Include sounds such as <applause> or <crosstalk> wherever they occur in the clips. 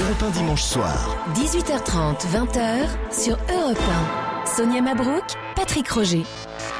Europe 1 dimanche soir. 18h30, 20h sur Europe 1. Sonia Mabrouk, Patrick Roger.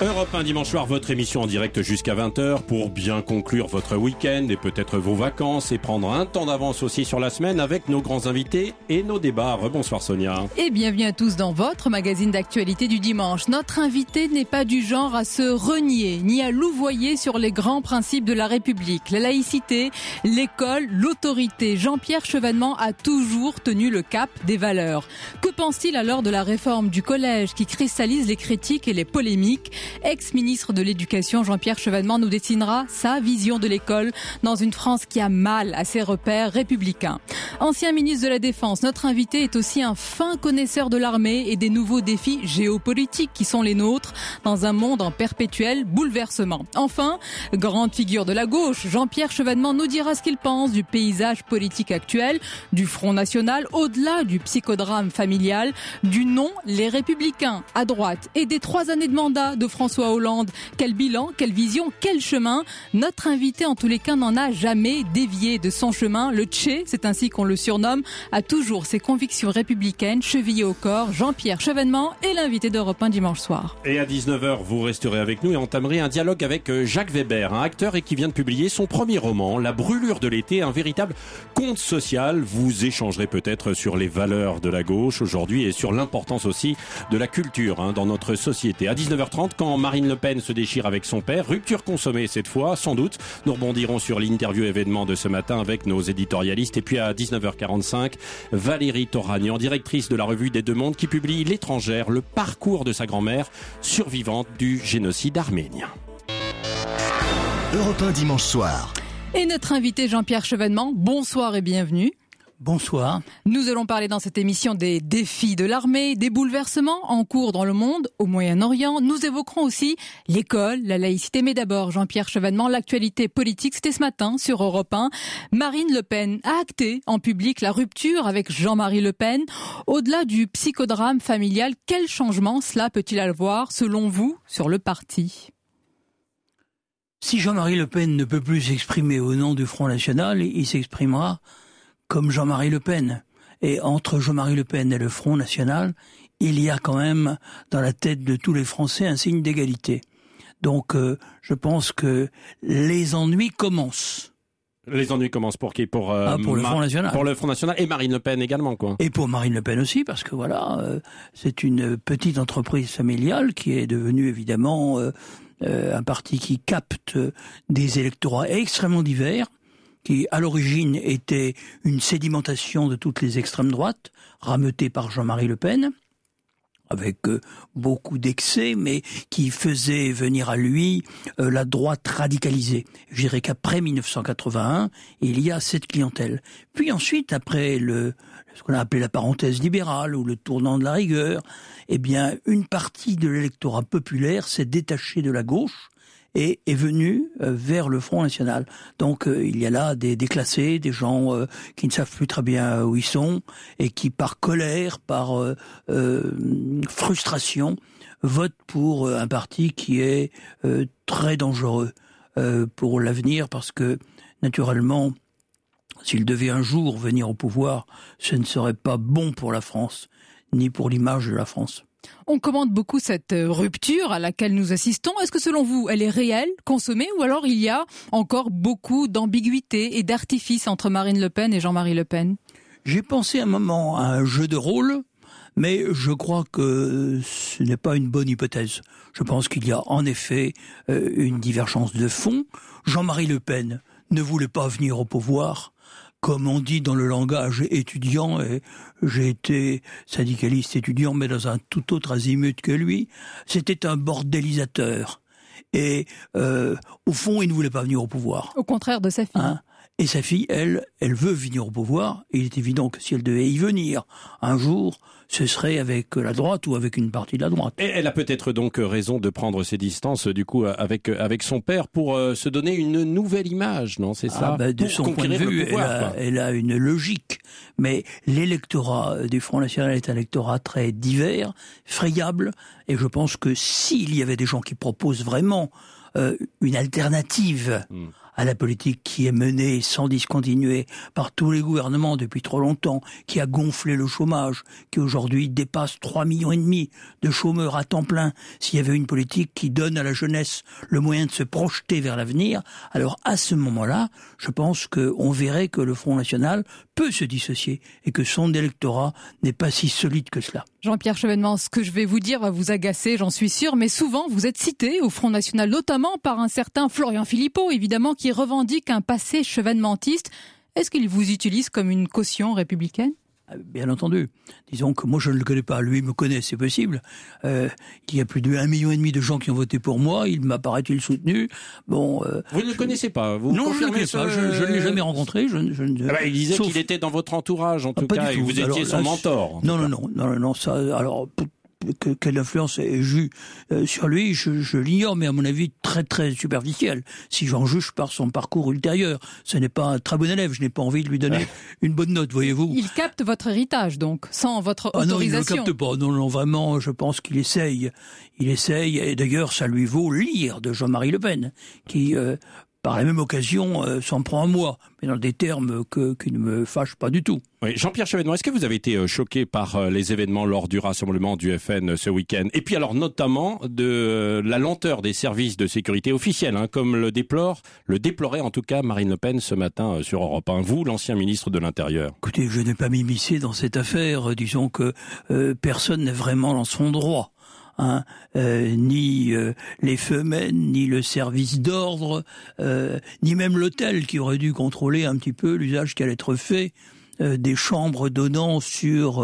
Europe 1 dimanche soir, votre émission en direct jusqu'à 20h pour bien conclure votre week-end et peut-être vos vacances et prendre un temps d'avance aussi sur la semaine avec nos grands invités et nos débats. Rebonsoir Sonia. Et bienvenue à tous dans votre magazine d'actualité du dimanche. Notre invité n'est pas du genre à se renier ni à louvoyer sur les grands principes de la République. La laïcité, l'école, l'autorité. Jean-Pierre Chevènement a toujours tenu le cap des valeurs. Que pense-t-il alors de la réforme du collège qui cristallise les critiques et les polémiques? Ex-ministre de l'Éducation, Jean-Pierre Chevènement nous dessinera sa vision de l'école dans une France qui a mal à ses repères républicains. Ancien ministre de la Défense, notre invité est aussi un fin connaisseur de l'armée et des nouveaux défis géopolitiques qui sont les nôtres dans un monde en perpétuel bouleversement. Enfin, grande figure de la gauche, Jean-Pierre Chevènement nous dira ce qu'il pense du paysage politique actuel, du Front National, au-delà du psychodrame familial, du non les Républicains à droite et des trois années de mandat de François Hollande. Quel bilan, quelle vision, quel chemin Notre invité, en tous les cas, n'en a jamais dévié de son chemin. Le Tché, c'est ainsi qu'on le surnomme, a toujours ses convictions républicaines chevillées au corps. Jean-Pierre Chevènement est l'invité d'Europe 1 dimanche soir. Et à 19h, vous resterez avec nous et entamerez un dialogue avec euh, Jacques Weber, un acteur et qui vient de publier son premier roman, La brûlure de l'été, un véritable conte social. Vous échangerez peut-être sur les valeurs de la gauche aujourd'hui et sur l'importance aussi de la culture hein, dans notre société. À 19h30, quand Marine Le Pen se déchire avec son père. Rupture consommée cette fois, sans doute. Nous rebondirons sur l'interview événement de ce matin avec nos éditorialistes. Et puis à 19h45, Valérie Toragnan, directrice de la revue des Deux Mondes, qui publie L'étrangère, le parcours de sa grand-mère, survivante du génocide arménien. Europe 1 dimanche soir. Et notre invité Jean-Pierre Chevènement, bonsoir et bienvenue. Bonsoir. Nous allons parler dans cette émission des défis de l'armée, des bouleversements en cours dans le monde, au Moyen-Orient. Nous évoquerons aussi l'école, la laïcité. Mais d'abord, Jean-Pierre Chevènement, l'actualité politique, c'était ce matin sur Europe 1. Marine Le Pen a acté en public la rupture avec Jean-Marie Le Pen. Au-delà du psychodrame familial, quel changement cela peut-il avoir, selon vous, sur le parti? Si Jean-Marie Le Pen ne peut plus s'exprimer au nom du Front National, il s'exprimera comme Jean-Marie Le Pen. Et entre Jean-Marie Le Pen et le Front National, il y a quand même dans la tête de tous les Français un signe d'égalité. Donc euh, je pense que les ennuis commencent. Les ennuis commencent pour qui? Pour, euh, ah, pour le Front National. Pour le Front National et Marine Le Pen également, quoi. Et pour Marine Le Pen aussi, parce que voilà, euh, c'est une petite entreprise familiale qui est devenue évidemment un parti qui capte des électorats extrêmement divers qui à l'origine était une sédimentation de toutes les extrêmes droites, rameutée par Jean-Marie Le Pen, avec euh, beaucoup d'excès, mais qui faisait venir à lui euh, la droite radicalisée. Je dirais qu'après 1981, il y a cette clientèle. Puis ensuite, après le ce qu'on a appelé la parenthèse libérale ou le tournant de la rigueur, eh bien, une partie de l'électorat populaire s'est détachée de la gauche et est venu euh, vers le Front National. Donc euh, il y a là des déclassés, des gens euh, qui ne savent plus très bien où ils sont et qui par colère, par frustration, votent pour un parti qui est très dangereux pour l'avenir parce que naturellement, s'il devait un jour venir au pouvoir, ce ne serait pas bon pour la France, ni pour l'image de la France. On commande beaucoup cette euh, rupture à laquelle nous assistons. Est-ce que selon vous, elle est réelle, consommée, ou alors il y a encore beaucoup d'ambiguïté et d'artifice entre Marine Le Pen et Jean-Marie Le Pen? J'ai pensé un moment à un jeu de rôle, mais je crois que ce n'est pas une bonne hypothèse. Je pense qu'il y a en effet euh, une divergence de fond. Jean-Marie Le Pen ne voulait pas venir au pouvoir comme on dit dans le langage étudiant, et j'ai été syndicaliste étudiant, mais dans un tout autre azimut que lui, c'était un bordélisateur. Et euh, au fond, il ne voulait pas venir au pouvoir. Au contraire de sa fille. Hein? Et sa fille, elle, elle veut venir au pouvoir. Et il est évident que si elle devait y venir un jour, ce serait avec la droite ou avec une partie de la droite. Et elle a peut-être donc raison de prendre ses distances du coup avec avec son père pour euh, se donner une nouvelle image, non C'est ça? Ah, bah, de son point de vue, elle, a, une logique, mais l'électorat du Front National est un électorat très divers, frayable, et je pense que s'il y avait des gens qui proposent vraiment euh, une alternative. Hmm à la politique qui est menée sans discontinuer par tous les gouvernements depuis trop longtemps, qui a gonflé le chômage, qui aujourd'hui dépasse 3 millions et demi de chômeurs à temps plein, s'il y avait une politique qui donne à la jeunesse le moyen de se projeter vers l'avenir, alors à ce moment-là, je pense qu'on verrait que le Front National se dissocier et que son électorat n'est pas si solide que cela. Jean-Pierre Chevènement, ce que je vais vous dire va vous agacer, j'en suis sûr, mais souvent vous êtes cité au Front National, notamment par un certain Florian Philippot, évidemment, qui revendique un passé chevènementiste. Est-ce qu'il vous utilise comme une caution républicaine? Bien entendu. Disons que moi je ne le connais pas, lui me connaît, c'est possible. Euh, il y a plus de 1,5 million et demi de gens qui ont voté pour moi, il m'a paraît-il soutenu. Bon, euh, vous ne le connaissez pas vous Non, je ne le connais pas, je, ne l'ai jamais rencontré. Je, je, ah bah, il disait qu'il était dans votre entourage en ah, tout cas, et vous étiez son mentor. Non, non, non, non, non, ça, alors quelle influence est eu euh, sur lui, je, je l'ignore, mais à mon avis très très superficielle. Si j'en juge par son parcours ultérieur, ce n'est pas un très bon élève. Je n'ai pas envie de lui donner une bonne note, voyez-vous. Il capte votre héritage, donc, sans votre autorisation. Ah non, il ne capte pas. Non, non, vraiment, je pense qu'il essaye. Il essaye, et d'ailleurs, ça lui vaut lire de Jean-Marie Le Pen, qui euh, par la même occasion, euh, s'en prend à moi, mais dans des termes que, qui ne me fâchent pas du tout. Oui. Jean-Pierre Chevènement, est-ce que vous avez été euh, choqué par euh, les événements lors du rassemblement du FN ce week-end? Et puis alors notamment de la lenteur des services de sécurité officiels, hein, comme le déplore, le déplorait en tout cas Marine Le Pen ce matin sur Europe 1. Vous, l'ancien ministre de l'Intérieur. Écoutez, je n'ai pas m'immiscer dans cette affaire. Disons que personne n'est vraiment dans son droit. Hein, euh, ni euh, les femelles, ni le service d'ordre, euh, ni même l'hôtel qui aurait dû contrôler un petit peu l'usage qui allait être fait des chambres donnant sur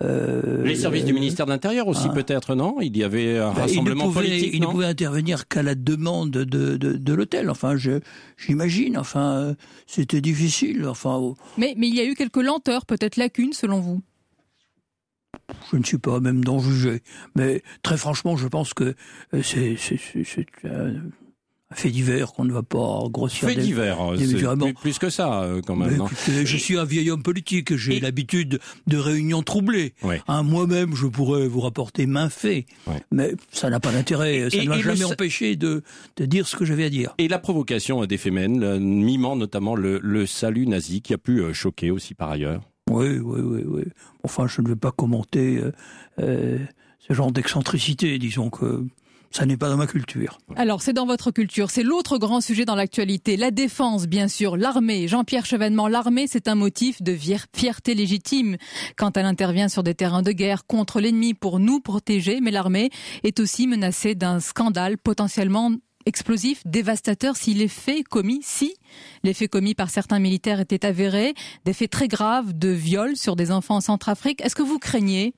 les services du ministère de l'Intérieur aussi hein. peut-être non? Il y avait un bah, rassemblement il pouvait, politique il ne pouvait intervenir qu'à la demande de, de, de l'hôtel. Enfin j'imagine enfin c'était difficile enfin mais mais il y a eu quelques lenteurs peut-être lacunes selon vous? Je ne suis pas même d'en juger. Mais très franchement, je pense que euh, c'est un fait divers qu'on ne va pas grossir. Fait divers, c'est plus, que ça euh, quand même. je suis un vieil homme politique, j'ai l'habitude de réunions troublées. Hein, moi-même, je pourrais vous rapporter main fait, mais ça n'a pas d'intérêt. Ça ne m'a jamais empêché de, de, dire ce que j'avais à dire. Et la provocation des Femen, mimant notamment le, le salut nazi, qui a pu euh, choquer aussi par ailleurs. Oui, oui, oui, oui. Enfin, je ne vais pas commenter euh, euh, ce genre d'excentricité. Disons que ça n'est pas dans ma culture. Alors, c'est dans votre culture. C'est l'autre grand sujet dans l'actualité. La défense, bien sûr. L'armée. Jean-Pierre Chevènement, l'armée, c'est un motif de fierté légitime quand elle intervient sur des terrains de guerre contre l'ennemi pour nous protéger. Mais l'armée est aussi menacée d'un scandale potentiellement explosif, dévastateur si les faits commis, si les faits commis par certains militaires étaient avérés, des faits très graves de viol sur des enfants en Centrafrique. Est-ce que vous craignez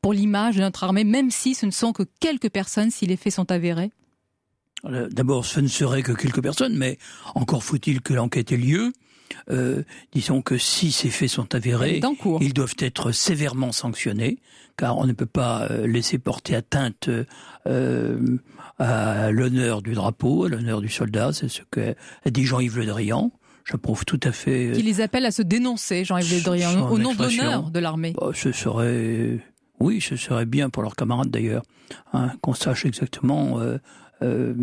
pour l'image de notre armée, même si ce ne sont que quelques personnes, si les faits sont avérés? D'abord, ce ne serait que quelques personnes, mais encore faut-il que l'enquête ait lieu. Euh, disons que si ces faits sont avérés, ils doivent être sévèrement sanctionnés, car on ne peut pas euh, laisser porter atteinte euh, à l'honneur du drapeau, à l'honneur du soldat. C'est ce que dit Jean-Yves Le Drian. J'approuve tout à fait. Qui les appelle à se dénoncer, Jean-Yves Le Drian, au nom d'honneur de l'armée. Bah, ce serait, oui, ce serait bien pour leurs camarades d'ailleurs, hein, qu'on sache exactement. Euh,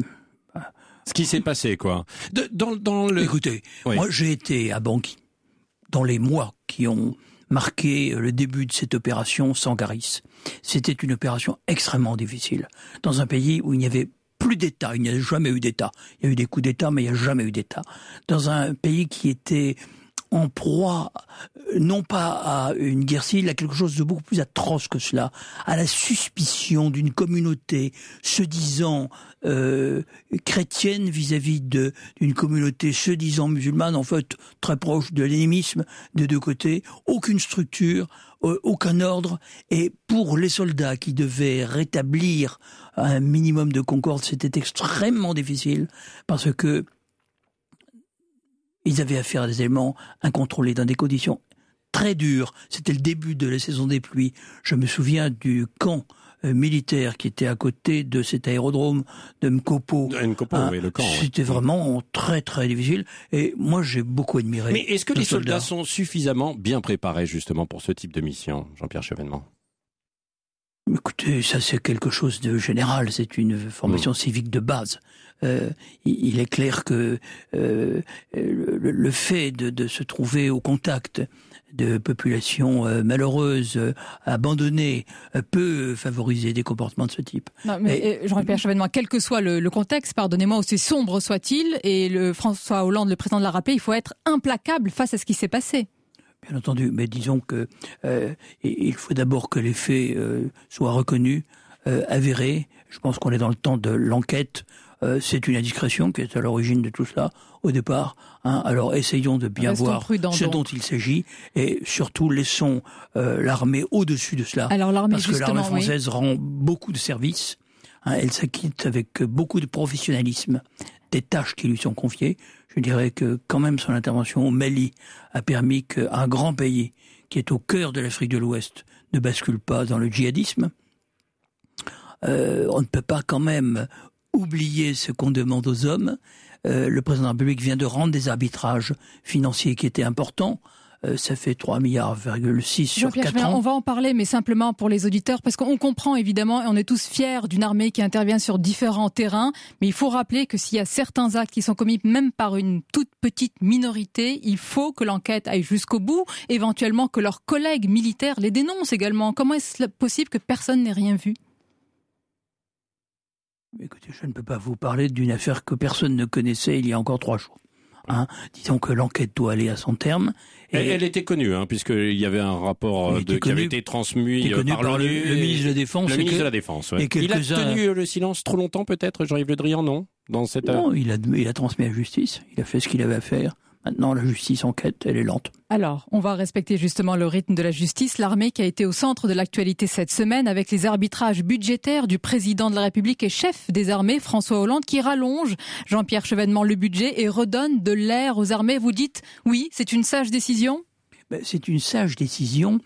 ce qui s'est passé, quoi. dans, dans le... Écoutez, moi j'ai été à Bangui dans les mois qui ont marqué le début de cette opération Sangaris. C'était une opération extrêmement difficile. Dans un pays où il n'y avait plus d'État, il n'y a jamais eu d'État. Il y a eu des coups d'État, mais il n'y a jamais eu d'État. Dans un pays qui était en proie, non pas à une guerre civile, à quelque chose de beaucoup plus atroce que cela, à la suspicion d'une communauté se disant euh, chrétienne vis-à-vis d'une communauté se disant musulmane, en fait très proche de l'énémisme de deux côtés, aucune structure, euh, aucun ordre, et pour les soldats qui devaient rétablir un minimum de concorde, c'était extrêmement difficile parce que ils avaient affaire à des éléments incontrôlés dans des conditions très dures. C'était le début de la saison des pluies. Je me souviens du camp euh, militaire qui était à côté de cet aérodrome de Mkopo. Hein, le camp. C'était vraiment très très difficile et moi j'ai beaucoup admiré. Mais est-ce que les soldats. sont suffisamment bien préparés justement pour ce type de mission, Jean-Pierre Chevènement? Écoutez, ça c'est quelque chose de général, c'est une formation civique de base. Euh, il est clair que euh, le, le fait de, de se trouver au contact de populations euh, malheureuses, euh, abandonnées, euh, peut favoriser des comportements de ce type. Non, mais Et- Jean-Pierre Chevènement, quel que soit le, le contexte, pardonnez-moi, aussi sombre soit-il, et le François Hollande, le président, l'a rappelé, il faut être implacable face à ce qui s'est passé. Bien entendu, mais disons que euh, il faut d'abord que les faits euh, soient reconnus, euh, avérés. Je pense qu'on est dans le temps de l'enquête. Euh, c'est une indiscrétion qui est à l'origine de tout cela au départ. hein. Alors essayons de bien Restons voir ce dont il s'agit et surtout laissons euh, l'armée au-dessus de cela. Alors l'armée, Parce que l'armée oui. française rend beaucoup de services. hein, elle s'acquitte avec beaucoup de professionnalisme des tâches qui lui sont confiées. Je dirais que quand même son intervention au Mali a permis qu'un grand pays qui est au cœur de l'Afrique de l'Ouest ne bascule pas dans le djihadisme. Euh, on ne peut pas quand même oublier ce qu'on demande aux hommes. Euh, le président de la République vient de rendre des arbitrages financiers qui étaient importants. Euh, ça fait 3 milliards, sur Jean-Pierre 4 Chevènement, ans. on va en parler, mais simplement pour les auditeurs, parce qu'on comprend évidemment, et on est tous fiers d'une armée qui intervient sur différents terrains, mais il faut rappeler que s'il y a certains actes qui sont commis même par une toute petite minorité, il faut que l'enquête aille jusqu'au bout, éventuellement que leurs collègues militaires les dénoncent également. Comment est-ce possible que personne n'ait rien vu? Écoutez, je ne peux pas vous parler d'une affaire que personne ne connaissait il y a encore trois jours. Hein, disons que l'enquête doit aller à son terme. Elle, elle était connue, hein, puisqu'il y avait un rapport euh, de, qui avait été transmis euh, connu par, par le, et- ministre de la Défense. Le et ministre que- de la Défense. ouais. et Il a tenu euh, le silence trop longtemps, peut-être, Jean-Yves Le Drian, non? Dans cette. Non, il a, il a transmis à la justice. Il a fait ce qu'il avait à faire. Maintenant, la justice enquête, elle est lente. Alors, on va respecter justement le rythme de la justice. L'armée qui a été au centre de l'actualité cette semaine avec les arbitrages budgétaires du président de la République et chef des armées, François Hollande, qui rallonge Jean-Pierre Chevènement le budget et redonne de l'air aux armées. Vous dites, oui, c'est une sage décision? Ben, C'est une sage décision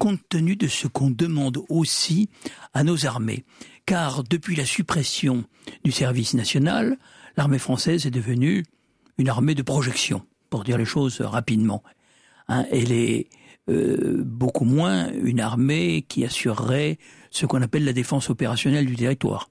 compte tenu de ce qu'on demande aussi à nos armées. Car depuis la suppression du service national, l'armée française est devenue une armée de projection, pour dire les choses rapidement. Hein, elle est euh, beaucoup moins une armée qui assurerait ce qu'on appelle la défense opérationnelle du territoire.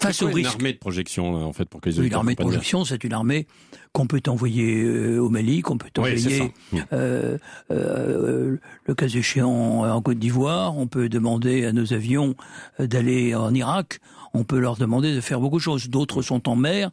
Face au quoi une risque armée de projection, en fait, pour que les une armée de projection, c'est une armée qu'on peut envoyer euh, au Mali, qu'on peut Oui, c'est envoyer, ça. euh, euh, le cas échéant, en Côte d'Ivoire. On peut demander à nos avions euh, d'aller en Irak. On peut leur demander de faire beaucoup de choses. D'autres sont en mer.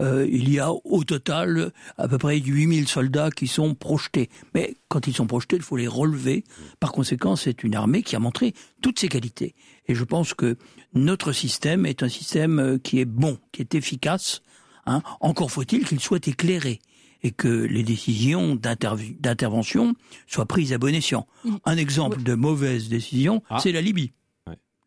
Euh, il y a au total à peu près 8000 soldats qui sont projetés. Mais quand ils sont projetés, il faut les relever. Par conséquent, c'est une armée qui a montré toutes ses qualités. Et je pense que notre système est un système euh, qui est bon, qui est efficace. Hein. Encore faut-il qu'il soit éclairé et que les décisions d'interv- d'intervention soient prises à bon escient. Un exemple de mauvaise décision, Ah. c'est la Libye.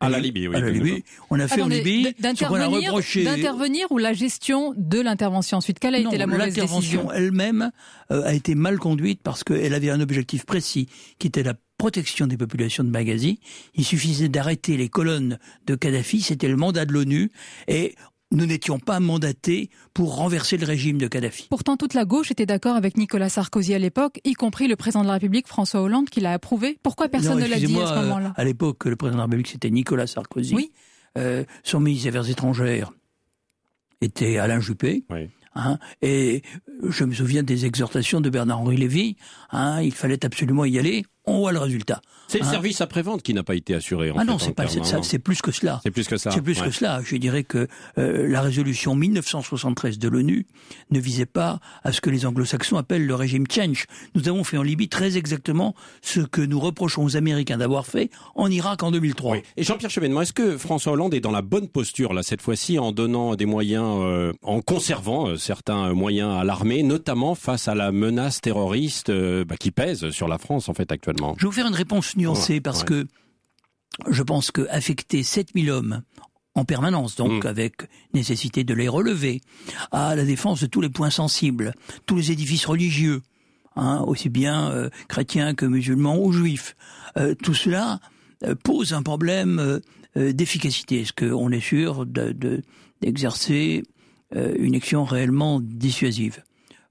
À la Libye, oui. À la Libye, on a fait Attendez, en Libye ce qu'on a d'intervenir, reproché. d'intervenir ou la gestion de l'intervention ensuite? Quelle a Non, été la mauvaise l'intervention décision? elle-même euh, a été mal conduite parce qu'elle avait un objectif précis qui était la protection des populations de Benghazi. Il suffisait d'arrêter les colonnes de Kadhafi, c'était le mandat de l'ONU et nous n'étions pas mandatés pour renverser le régime de Kadhafi. Pourtant, toute la gauche était d'accord avec Nicolas Sarkozy à l'époque, y compris le président de la République, François Hollande, qui l'a approuvé. Pourquoi personne Non, ne l'a dit à ce moment-là euh, À l'époque, le président de la République, c'était Nicolas Sarkozy. Oui. Euh, son ministre des Affaires étrangères était Alain Juppé. Oui. Hein, et je me souviens des exhortations de Bernard-Henri Lévy. Hein, il fallait absolument y aller. On voit le résultat. C'est le Hein service après-vente qui n'a pas été assuré. En ah fait, non, c'est pas, ça, hein. c'est plus que cela. C'est plus que ça. C'est plus ouais. que cela. Je dirais que euh, la résolution 1973 de l'ONU ne visait pas à ce que les anglo-saxons appellent le régime change. Nous avons fait en Libye très exactement ce que nous reprochons aux Américains d'avoir fait en Irak en 2003. Oui. Et Jean-Pierre Chevènement, est-ce que François Hollande est dans la bonne posture là cette fois-ci en donnant des moyens, euh, en conservant euh, certains moyens à l'armée, notamment face à la menace terroriste euh, bah, qui pèse sur la France en fait actuellement Je vais vous faire une réponse nuancée Ouais, parce ouais. que je pense que affecter 7000 hommes en permanence, donc Mm. avec nécessité de les relever, à la défense de tous les points sensibles, tous les édifices religieux, hein, aussi bien euh, chrétiens que musulmans ou juifs, euh, tout cela pose un problème d'efficacité. Est-ce qu'on est sûr de- de- d'exercer une action réellement dissuasive?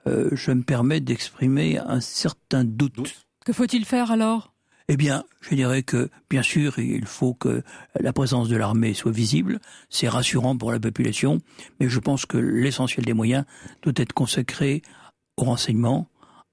Euh, Je me permets d'exprimer un certain doute. Doute Que faut-il faire alors? Eh bien, je dirais que, bien sûr, il faut que la présence de l'armée soit visible. C'est rassurant pour la population, mais je pense que l'essentiel des moyens doit être consacré au renseignement,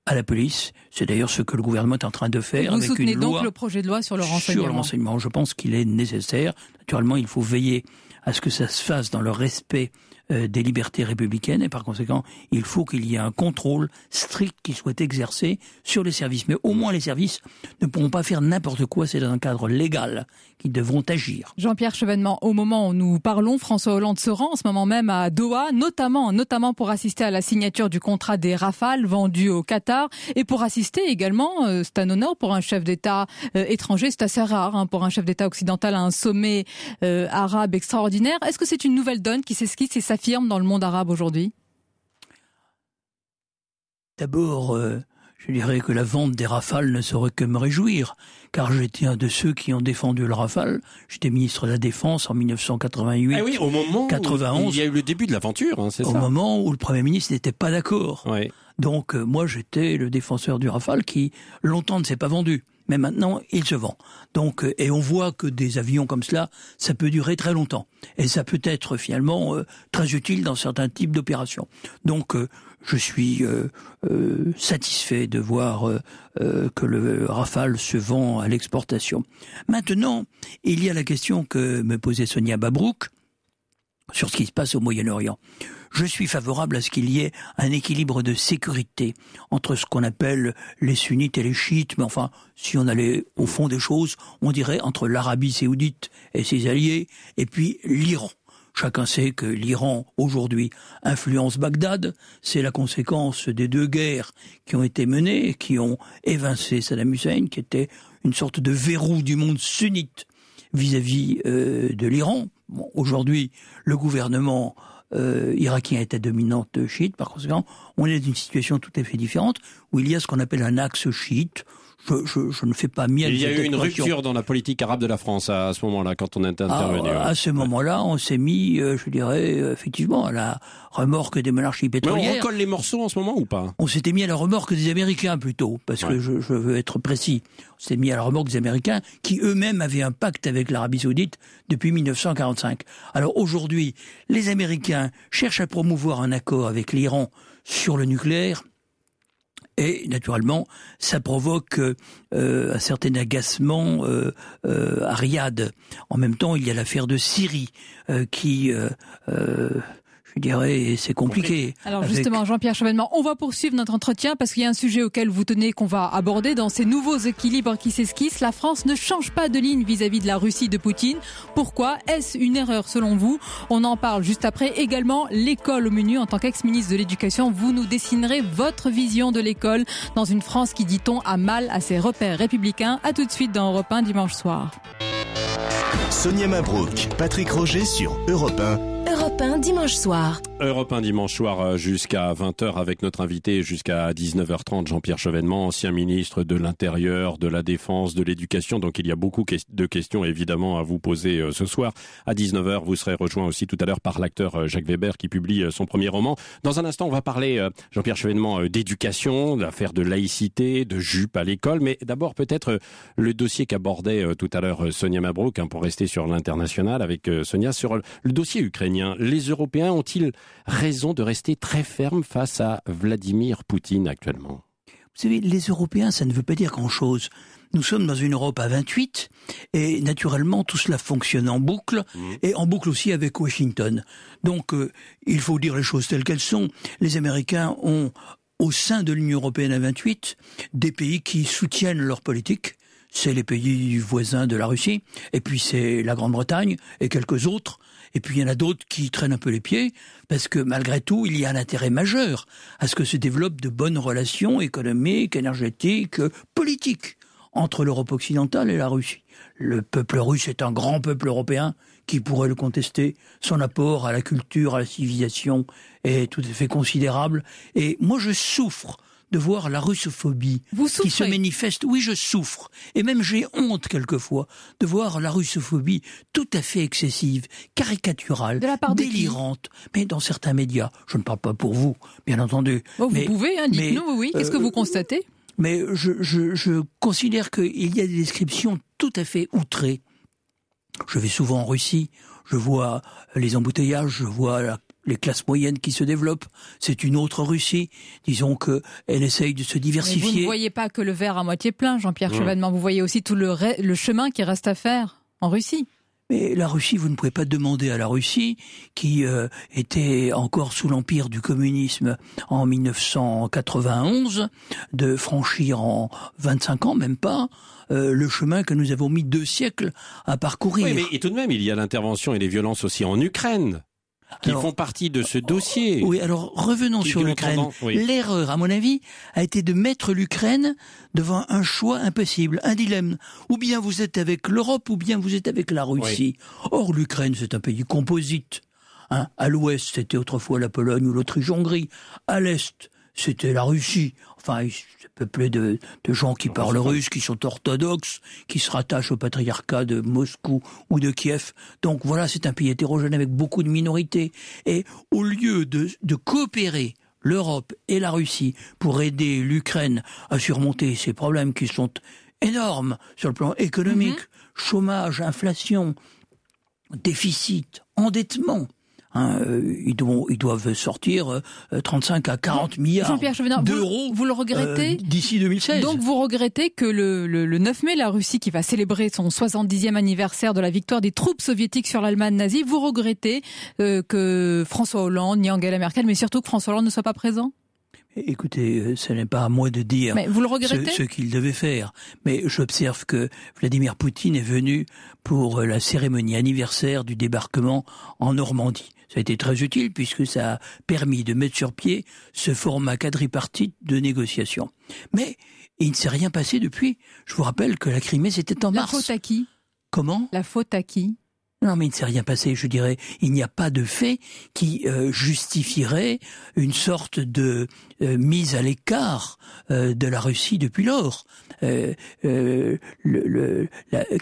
à la police. C'est d'ailleurs ce que le gouvernement est en train de faire. Vous avec soutenez une donc loi le projet de loi sur le renseignement Sur le renseignement, je pense qu'il est nécessaire. Naturellement, il faut veiller à ce que ça se fasse dans le respect des libertés républicaines et par conséquent, il faut qu'il y ait un contrôle strict qui soit exercé sur les services. Mais au moins les services ne pourront pas faire n'importe quoi, c'est dans un cadre légal qu'ils devront agir. Jean-Pierre Chevènement, au moment où nous parlons, François Hollande se rend en ce moment même à Doha, notamment, notamment pour assister à la signature du contrat des Rafales vendus au Qatar et pour assister également, euh, c'est un honneur pour un chef d'État euh, étranger, c'est assez rare hein, pour un chef d'État occidental à un sommet euh, arabe extraordinaire. Est-ce que c'est une nouvelle donne qui s'esquisse et s'affirme dans le monde arabe aujourd'hui? D'abord, euh, je dirais que la vente des Rafales ne saurait que me réjouir, car j'étais un de ceux qui ont défendu le Rafale. J'étais ministre de la Défense en 1988. Ah oui, au moment 91. où il y a eu le début de l'aventure, hein, c'est au ça? moment où le Premier ministre n'était pas d'accord. Ouais. Donc euh, moi j'étais le défenseur du Rafale qui longtemps ne s'est pas vendu. Mais maintenant, il se vend. Donc, euh, et on voit que des avions comme cela, ça peut durer très longtemps. Et ça peut être finalement euh, très utile dans certains types d'opérations. Donc, euh, je suis euh, euh, satisfait de voir euh, que le Rafale se vend à l'exportation. Maintenant, il y a la question que me posait Sonia Babrouk sur ce qui se passe au Moyen-Orient. Je suis favorable à ce qu'il y ait un équilibre de sécurité entre ce qu'on appelle les sunnites et les chiites, mais enfin, si on allait au fond des choses, on dirait entre l'Arabie saoudite et ses alliés, et puis l'Iran. Chacun sait que l'Iran, aujourd'hui, influence Bagdad. C'est la conséquence des deux guerres qui ont été menées, qui ont évincé Saddam Hussein, qui était une sorte de verrou du monde sunnite vis-à-vis euh, de l'Iran. Aujourd'hui, le gouvernement euh, irakien à dominante chiite, par conséquent, on est dans une situation tout à fait différente, où il y a ce qu'on appelle un axe chiite. Je, je, je ne fais pas miel Il y a eu une rupture dans la politique arabe de la France à, à ce moment-là, quand on est Ah, intervenu. ouais. à ce moment-là, on s'est mis, euh, je dirais, euh, effectivement, à la remorque des monarchies Mais on pétrolières. recolle les morceaux en ce moment ou pas? On s'était mis à la remorque des Américains plutôt, parce Ouais. que je, je veux être précis. On s'était mis à la remorque des Américains qui eux-mêmes avaient un pacte avec l'Arabie Saoudite depuis 1945. Alors aujourd'hui, les Américains cherchent à promouvoir un accord avec l'Iran sur le nucléaire. Et naturellement, ça provoque euh, un certain agacement euh, euh, à Riyad. En même temps, il y a l'affaire de Syrie euh, qui, euh, euh, je dirais, c'est compliqué. Alors Avec- justement, Jean-Pierre Chevènement, on va poursuivre notre entretien parce qu'il y a un sujet auquel vous tenez qu'on va aborder dans ces nouveaux équilibres qui s'esquissent. La France ne change pas de ligne vis-à-vis de la Russie de Poutine. Pourquoi Est-ce une erreur selon vous? On en parle juste après. Également, l'école au menu. En tant qu'ex-ministre de l'Éducation, vous nous dessinerez votre vision de l'école dans une France qui, dit-on, a mal à ses repères républicains. À tout de suite dans Europe 1 dimanche soir. Sonia Mabrouk, Patrick Roger sur Europe 1. Europe 1 dimanche soir. Europe 1 dimanche soir euh, jusqu'à 20h avec notre invité jusqu'à 19h30 Jean-Pierre Chevènement, ancien ministre de l'Intérieur, de la Défense, de l'Éducation. Donc il y a beaucoup de questions évidemment à vous poser euh, ce soir. À 19h, vous serez rejoint aussi tout à l'heure par l'acteur euh, Jacques Weber qui publie son premier roman. Dans un instant, on va parler, Jean-Pierre Chevènement, d'éducation, d'affaires de laïcité, de jupe à l'école. Mais d'abord peut-être le dossier qu'abordait tout à l'heure Sonia Mabrouk, hein, pour rester sur l'international avec Sonia, sur le dossier ukrainien. Les Européens ont-ils raison de rester très fermes face à Vladimir Poutine actuellement? Vous savez, les Européens, ça ne veut pas dire grand-chose. Nous sommes dans une Europe à 28 et naturellement tout cela fonctionne en boucle et en boucle aussi avec Washington. Donc euh, il faut dire les choses telles qu'elles sont. Les Américains ont au sein de l'Union européenne à 28 des pays qui soutiennent leur politique. C'est les pays voisins de la Russie et puis c'est la Grande-Bretagne et quelques autres. Et puis il y en a d'autres qui traînent un peu les pieds, parce que malgré tout, il y a un intérêt majeur à ce que se développent de bonnes relations économiques, énergétiques, politiques entre l'Europe occidentale et la Russie. Le peuple russe est un grand peuple européen qui pourrait le contester. Son apport à la culture, à la civilisation est tout à fait considérable. Et moi, je souffre de voir la russophobie Vous qui se manifeste. Oui, je souffre. Et même j'ai honte quelquefois de voir la russophobie tout à fait excessive, caricaturale, De la part délirante. Mais dans certains médias, je ne parle pas pour vous, bien entendu. Oh, vous mais- pouvez, hein, dites-nous, oui, oui. Qu'est-ce que euh, vous constatez? Mais je, je, je considère qu'il y a des descriptions tout à fait outrées. Je vais souvent en Russie, je vois les embouteillages, je vois la les classes moyennes qui se développent. C'est une autre Russie. Disons que elle essaye de se diversifier. vous ne voyez pas que le verre à moitié plein, Jean-Pierre Chevènement. Vous voyez aussi tout le, le chemin qui reste à faire en Russie. Mais la Russie, vous ne pouvez pas demander à la Russie, qui euh, était encore sous l'empire du communisme en 1991, de franchir en 25 ans, même pas, euh, le chemin que nous avons mis deux siècles à parcourir. Oui, mais et tout de même, il y a l'intervention et les violences aussi en Ukraine qui font partie de ce dossier. Oui, alors revenons sur l'Ukraine. L'erreur, à mon avis, a été de mettre l'Ukraine devant un choix impossible, un dilemme. Ou bien vous êtes avec l'Europe, ou bien vous êtes avec la Russie. Or, l'Ukraine, c'est un pays composite. Hein. à l'ouest, c'était autrefois la Pologne ou l'Autriche-Hongrie. À l'est, c'était la Russie. Enfin, c'est peuplé de, de gens qui parlent russe, qui sont orthodoxes, qui se rattachent au patriarcat de Moscou ou de Kiev. Donc voilà, c'est un pays hétérogène avec beaucoup de minorités. Et au lieu de, de coopérer l'Europe et la Russie pour aider l'Ukraine à surmonter ces problèmes qui sont énormes sur le plan économique, mhm. chômage, inflation, déficit, endettement, Hein, euh, ils, doivent, sortir 35 euh, à 40 milliards d'euros. Vous, le regrettez euh, d'ici 2016. Donc vous regrettez que le, le, 9 mai, la Russie, qui va célébrer son 70e anniversaire de la victoire des troupes soviétiques sur l'Allemagne nazie, vous regrettez que François Hollande, ni Angela Merkel, mais surtout que François Hollande ne soit pas présent? Écoutez, ce n'est pas à moi de dire vous le regrettez? ce, ce qu'il devait faire. Mais j'observe que Vladimir Poutine est venu pour la cérémonie anniversaire du débarquement en Normandie. Ça a été très utile puisque ça a permis de mettre sur pied ce format quadripartite de négociation. Mais il ne s'est rien passé depuis. Je vous rappelle que la Crimée, c'était en mars. La faute à qui? Comment? La faute à qui? Non, mais il ne s'est rien passé, je dirais. Il n'y a pas de fait qui euh, justifierait une sorte de euh, mise à l'écart euh, de la Russie depuis lors. Le,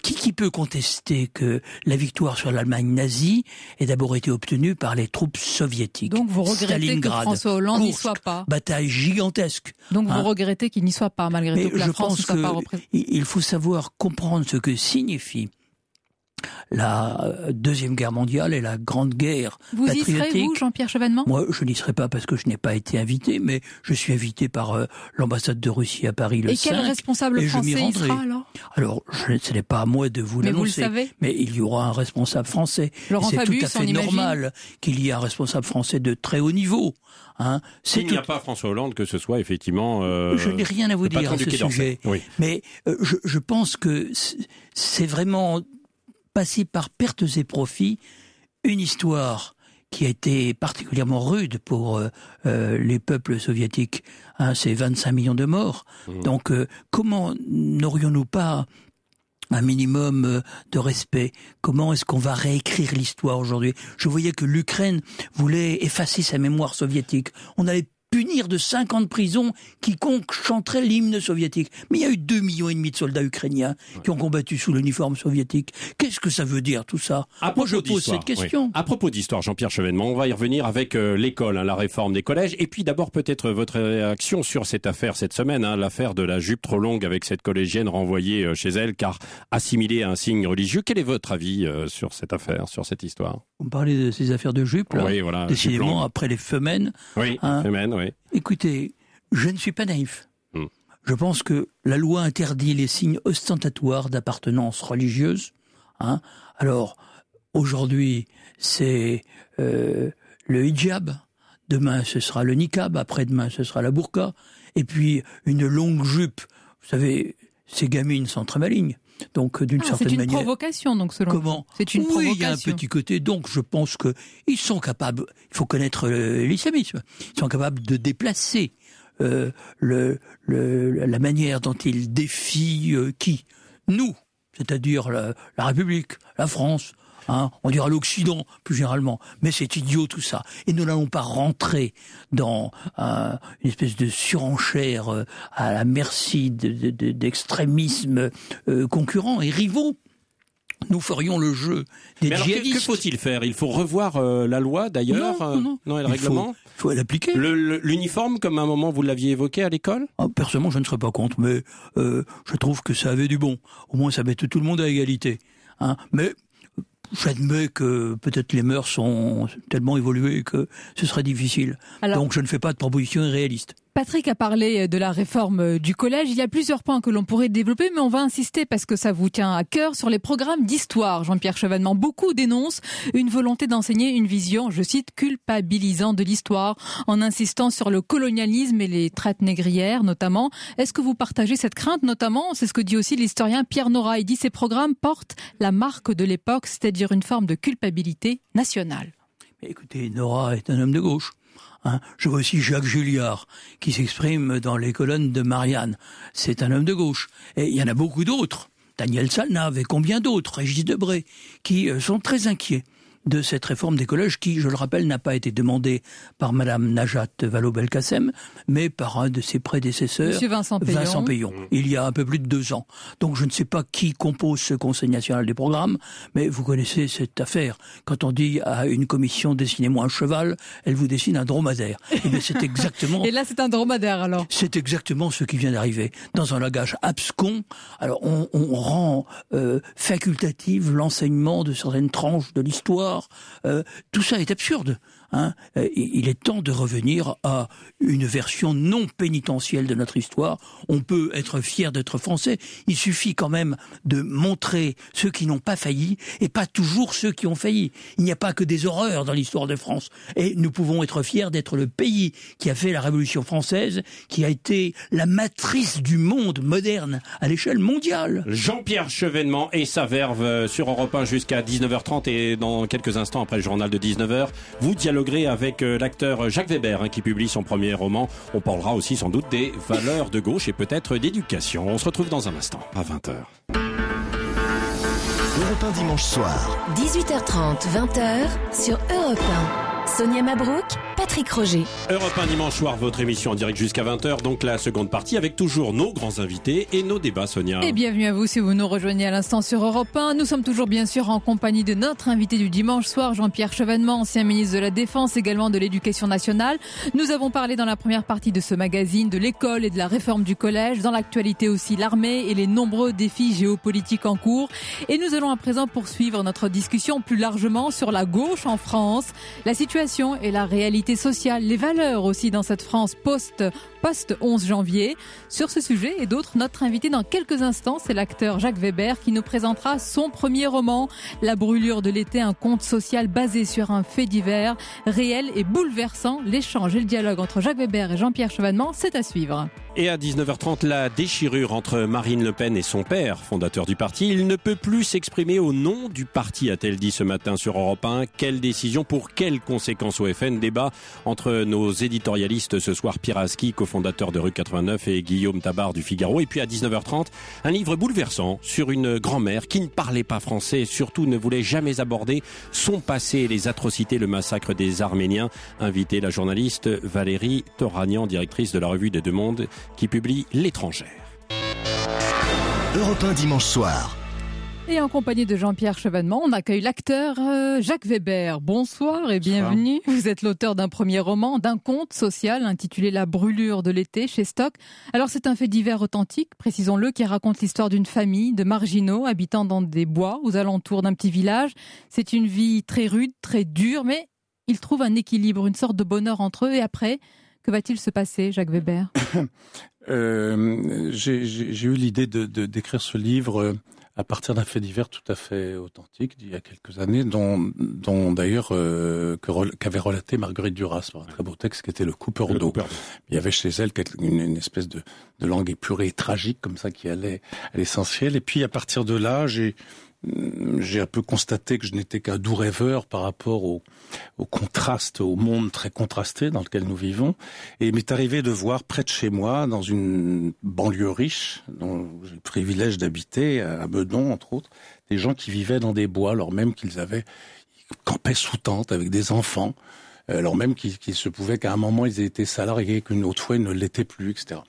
qui, qui, peut contester que la victoire sur l'Allemagne nazie ait d'abord été obtenue par les troupes soviétiques? Donc vous regrettez que François Hollande n'y soit pas? Bataille gigantesque. Donc vous hein regrettez qu'il n'y soit pas, malgré tout, que la France ne soit pas représentée. Il faut savoir comprendre ce que signifie la Deuxième Guerre mondiale et la Grande Guerre vous y serez, vous, Jean-Pierre Chevènement? Moi, je n'y serai pas parce que je n'ai pas été invité, mais je suis invité par euh, l'ambassade de Russie à Paris le et 5. Et quel responsable français y sera alors? Alors, ce n'est pas à moi de vous l'annoncer, mais il y aura un responsable français. C'est tout à fait normal qu'il y ait un responsable français de très haut niveau. Hein. Il n'y a pas François Hollande que ce soit effectivement. Euh, je n'ai rien à vous dire à ce sujet, mais euh, je, je pense que c'est vraiment passer par pertes et profits une histoire qui a été particulièrement rude pour euh, euh, les peuples soviétiques. Hein, c'est 25 millions de morts. Mmh. Donc euh, comment n'aurions-nous pas un minimum de respect? Comment est-ce qu'on va réécrire l'histoire aujourd'hui? Je voyais que l'Ukraine voulait effacer sa mémoire soviétique. On allait punir de 50 ans de prison quiconque chanterait l'hymne soviétique. Mais il y a eu 2 millions et demi de soldats ukrainiens qui ont combattu sous l'uniforme soviétique. Qu'est-ce que ça veut dire tout ça? À Moi je pose cette question. À propos d'histoire, Jean-Pierre Chevènement, on va y revenir avec euh, l'école, hein, la réforme des collèges, et puis d'abord peut-être votre réaction sur cette affaire cette semaine, hein, l'affaire de la jupe trop longue avec cette collégienne renvoyée euh, chez elle car assimilée à un signe religieux. Quel est votre avis euh, sur cette affaire, sur cette histoire? On parlait de ces affaires de jupe, là, oui, voilà, décidément après les femelles. Oui, hein. femelles, oui. Écoutez, je ne suis pas naïf. Hmm. Je pense que la loi interdit les signes ostentatoires d'appartenance religieuse. Hein. Alors, aujourd'hui, c'est euh, le hijab. Demain, ce sera le niqab. Après-demain, ce sera la burqa. Et puis, une longue jupe. Vous savez, ces gamines sont très malignes. Donc, d'une ah, certaine manière. C'est une provocation, donc, selon Comment C'est une oui, provocation. il y a un petit côté. Donc, je pense que ils sont capables. Il faut connaître l'islamisme. Ils sont capables de déplacer euh, le, le, la manière dont ils défient euh, qui? Nous, c'est-à-dire la, la République, la France, Hein, on dira l'Occident plus généralement, mais c'est idiot tout ça. Et nous n'allons pas rentrer dans euh, une espèce de surenchère euh, à la merci d'extrémismes euh, concurrents et rivaux. nous ferions le jeu des Mais alors, que, que faut-il faire? Il faut revoir euh, la loi d'ailleurs Non, non, non. et le Il règlement? faut, faut l'appliquer. L'uniforme, comme à un moment vous l'aviez évoqué à l'école? Ah, personnellement, je ne serais pas contre, mais euh, je trouve que ça avait du bon. Au moins, ça mettait tout le monde à égalité. Hein. Mais j'admets que peut-être les mœurs sont tellement évoluées que ce serait difficile. Alors- Donc, je ne fais pas de propositions irréalistes. Patrick a parlé de la réforme du collège. Il y a plusieurs points que l'on pourrait développer, mais on va insister parce que ça vous tient à cœur sur les programmes d'histoire. Jean-Pierre Chevènement, beaucoup dénoncent une volonté d'enseigner une vision, je cite, culpabilisante de l'histoire, en insistant sur le colonialisme et les traites négrières notamment. Est-ce que vous partagez cette crainte notamment? C'est ce que dit aussi l'historien Pierre Nora. Il dit ces programmes portent la marque de l'époque, c'est-à-dire une forme de culpabilité nationale. Écoutez, Nora est un homme de gauche. Hein. Je vois aussi Jacques Julliard qui s'exprime dans les colonnes de Marianne. C'est un homme de gauche. Et il y en a beaucoup d'autres. Daniel Salnave et combien d'autres, Régis Debré, qui euh, sont très inquiets de cette réforme des collèges qui, je le rappelle, n'a pas été demandée par Madame Najat Vallaud-Belkacem, mais par un de ses prédécesseurs, Monsieur Vincent Payon. Vincent Payon, il y a un peu plus de deux ans. Donc je ne sais pas qui compose ce Conseil national des programmes, mais vous connaissez cette affaire. Quand on dit à une commission dessinez-moi un cheval, elle vous dessine un dromadaire. Et bien c'est exactement <laughs> Et là, c'est un dromadaire alors. c'est exactement ce qui vient d'arriver. Dans un langage abscon, alors on, on rend euh, facultative l'enseignement de certaines tranches de l'histoire. Euh, tout ça est absurde. Hein. Euh, il est temps de revenir à une version non pénitentielle de notre histoire. On peut être fier d'être français. Il suffit quand même de montrer ceux qui n'ont pas failli et pas toujours ceux qui ont failli. Il n'y a pas que des horreurs dans l'histoire de France. Et nous pouvons être fiers d'être le pays qui a fait la Révolution française, qui a été la matrice du monde moderne à l'échelle mondiale. Jean-Pierre Chevènement et sa verve euh, sur Europe 1 jusqu'à 19h30 et dans quelques instants après le journal de 19h, vous dialoguerez avec euh, l'acteur Jacques Weber hein, qui publie son premier roman. On parlera aussi sans doute des valeurs de gauche et peut-être d'éducation. On se retrouve dans un instant à 20h. Europe 1 dimanche soir. 18h30, 20h sur Europe 1. Sonia Mabrouk, Patrick Roger. Europe 1 dimanche soir, votre émission en direct jusqu'à 20h, donc la seconde partie avec toujours nos grands invités et nos débats, Sonia. Et bienvenue à vous si vous nous rejoignez à l'instant sur Europe 1. Nous sommes toujours bien sûr en compagnie de notre invité du dimanche soir, Jean-Pierre Chevènement, ancien ministre de la Défense, également de l'Éducation nationale. Nous avons parlé dans la première partie de ce magazine de l'école et de la réforme du collège, dans l'actualité aussi l'armée et les nombreux défis géopolitiques en cours. Et nous allons à présent poursuivre notre discussion plus largement sur la gauche en France, la situation et la réalité sociale, les valeurs aussi dans cette France post post 11 janvier. Sur ce sujet et d'autres, notre invité dans quelques instants, c'est l'acteur Jacques Weber qui nous présentera son premier roman, La brûlure de l'été, un conte social basé sur un fait divers, réel et bouleversant. L'échange et le dialogue entre Jacques Weber et Jean-Pierre Chevènement, c'est à suivre. Et à 19h30, la déchirure entre Marine Le Pen et son père, fondateur du parti. Il ne peut plus s'exprimer au nom du parti, a-t-elle dit ce matin sur Europe 1. Quelle décision pour quelles conséquences au FN Débat entre nos éditorialistes ce soir, Piraski, cofondateur de Rue 89, et Guillaume Tabar du Figaro. Et puis à 19h30, un livre bouleversant sur une grand-mère qui ne parlait pas français et surtout ne voulait jamais aborder son passé, les atrocités, le massacre des Arméniens. Invité la journaliste Valérie Toragnan, directrice de la revue des Deux Mondes, qui publie L'étrangère. Europe 1 dimanche soir. Et en compagnie de Jean-Pierre Chevènement, on accueille l'acteur euh, Jacques Weber. Bonsoir et bienvenue. Vous êtes l'auteur d'un premier roman, d'un conte social intitulé La brûlure de l'été chez Stock. Alors c'est un fait divers authentique, précisons-le, qui raconte l'histoire d'une famille de marginaux habitant dans des bois aux alentours d'un petit village. C'est une vie très rude, très dure, mais ils trouvent un équilibre, une sorte de bonheur entre eux. Et après, que va-t-il se passer, Jacques Weber? <coughs> Euh, J'ai eu l'idée de d'écrire ce livre euh, à partir d'un fait divers tout à fait authentique d'il y a quelques années, dont, dont d'ailleurs euh, qu'avait relaté Marguerite Duras par un très beau texte qui était Le Coupeur d'eau. Il y avait chez elle une espèce de, de langue épurée et tragique comme ça qui allait à l'essentiel. Et puis à partir de là, j'ai j'ai un peu constaté que je n'étais qu'un doux rêveur par rapport au, au contraste, au monde très contrasté dans lequel nous vivons. Et il m'est arrivé de voir près de chez moi, dans une banlieue riche, dont j'ai le privilège d'habiter, à Meudon entre autres, des gens qui vivaient dans des bois, alors même qu'ils avaient ils campaient sous tente avec des enfants, euh, alors même qu'il qu'il se pouvait qu'à un moment ils aient été salariés, qu'une autre fois ils ne l'étaient plus, etc.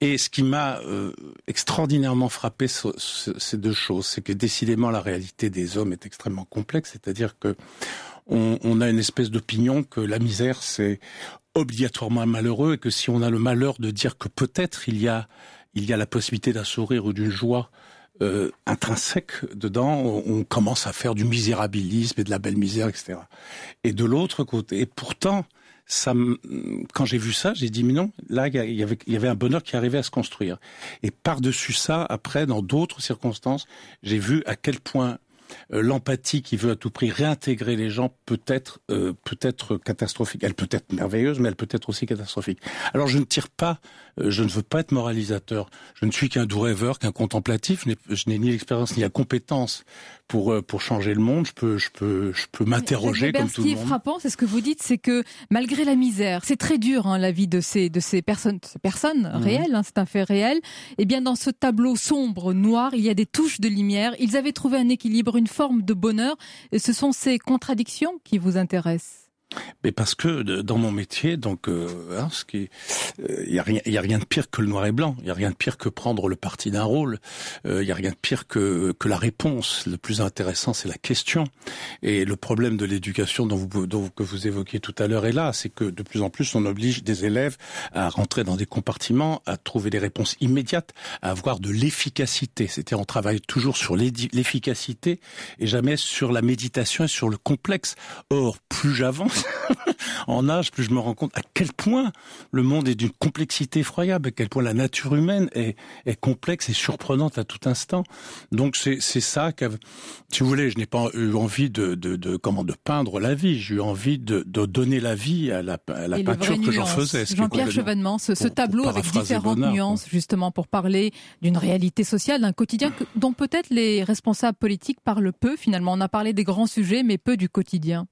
Et ce qui m'a euh, extraordinairement frappé, ces deux choses, c'est que décidément la réalité des hommes est extrêmement complexe, c'est-à-dire que on, on, a une espèce d'opinion que la misère c'est obligatoirement malheureux et que si on a le malheur de dire que peut-être il y a il y a la possibilité d'un sourire ou d'une joie euh, intrinsèque dedans, on commence à faire du misérabilisme et de la belle misère, etc. Et de l'autre côté, et pourtant, ça, quand j'ai vu ça, j'ai dit mais non, là il y avait, il y avait un bonheur qui arrivait à se construire. Et par-dessus ça, après, dans d'autres circonstances, j'ai vu à quel point euh, l'empathie qui veut à tout prix réintégrer les gens peut être euh, peut être catastrophique. Elle peut être merveilleuse, mais elle peut être aussi catastrophique. Alors je ne tire pas, je ne veux pas être moralisateur. Je ne suis qu'un doux rêveur, qu'un contemplatif. Je n'ai ni l'expérience ni la compétence pour pour changer le monde. Je peux je peux je peux m'interroger comme tout le monde. Ce qui est frappant, c'est ce que vous dites, c'est que malgré la misère, c'est très dur hein, la vie de ces de ces personnes, ces personnes mhm. réelles, hein, c'est un fait réel. Et eh bien dans ce tableau sombre, noir, il y a des touches de lumière. Ils avaient trouvé un équilibre, une forme de bonheur. Et ce sont ces contradictions qui vous intéressent. Mais parce que dans mon métier, donc, euh, hein, ce qui, il euh, y a rien, y a rien de pire que le noir et blanc. Il y a rien de pire que prendre le parti d'un rôle. Il euh, y a rien de pire que que la réponse. Le plus intéressant, c'est la question. Et le problème de l'éducation dont vous, dont que vous évoquiez tout à l'heure est là, c'est que de plus en plus, on oblige des élèves à rentrer dans des compartiments, à trouver des réponses immédiates, à avoir de l'efficacité. C'est-à-dire, on travaille toujours sur l'efficacité et jamais sur la méditation et sur le complexe. Or, plus j'avance <laughs> en âge, plus je me rends compte à quel point le monde est d'une complexité effroyable, à quel point la nature humaine est, est complexe et surprenante à tout instant. Donc c'est ça que, si vous voulez, je n'ai pas eu envie de, de, de, comment de peindre la vie. J'ai eu envie de, de donner la vie à la, à la peinture que j'en faisais. Jean-Pierre Chevènement, ce, ce tableau avec différentes nuances, justement, pour parler d'une réalité sociale, d'un quotidien dont peut-être les responsables politiques parlent peu. Finalement, on a parlé des grands sujets, mais peu du quotidien.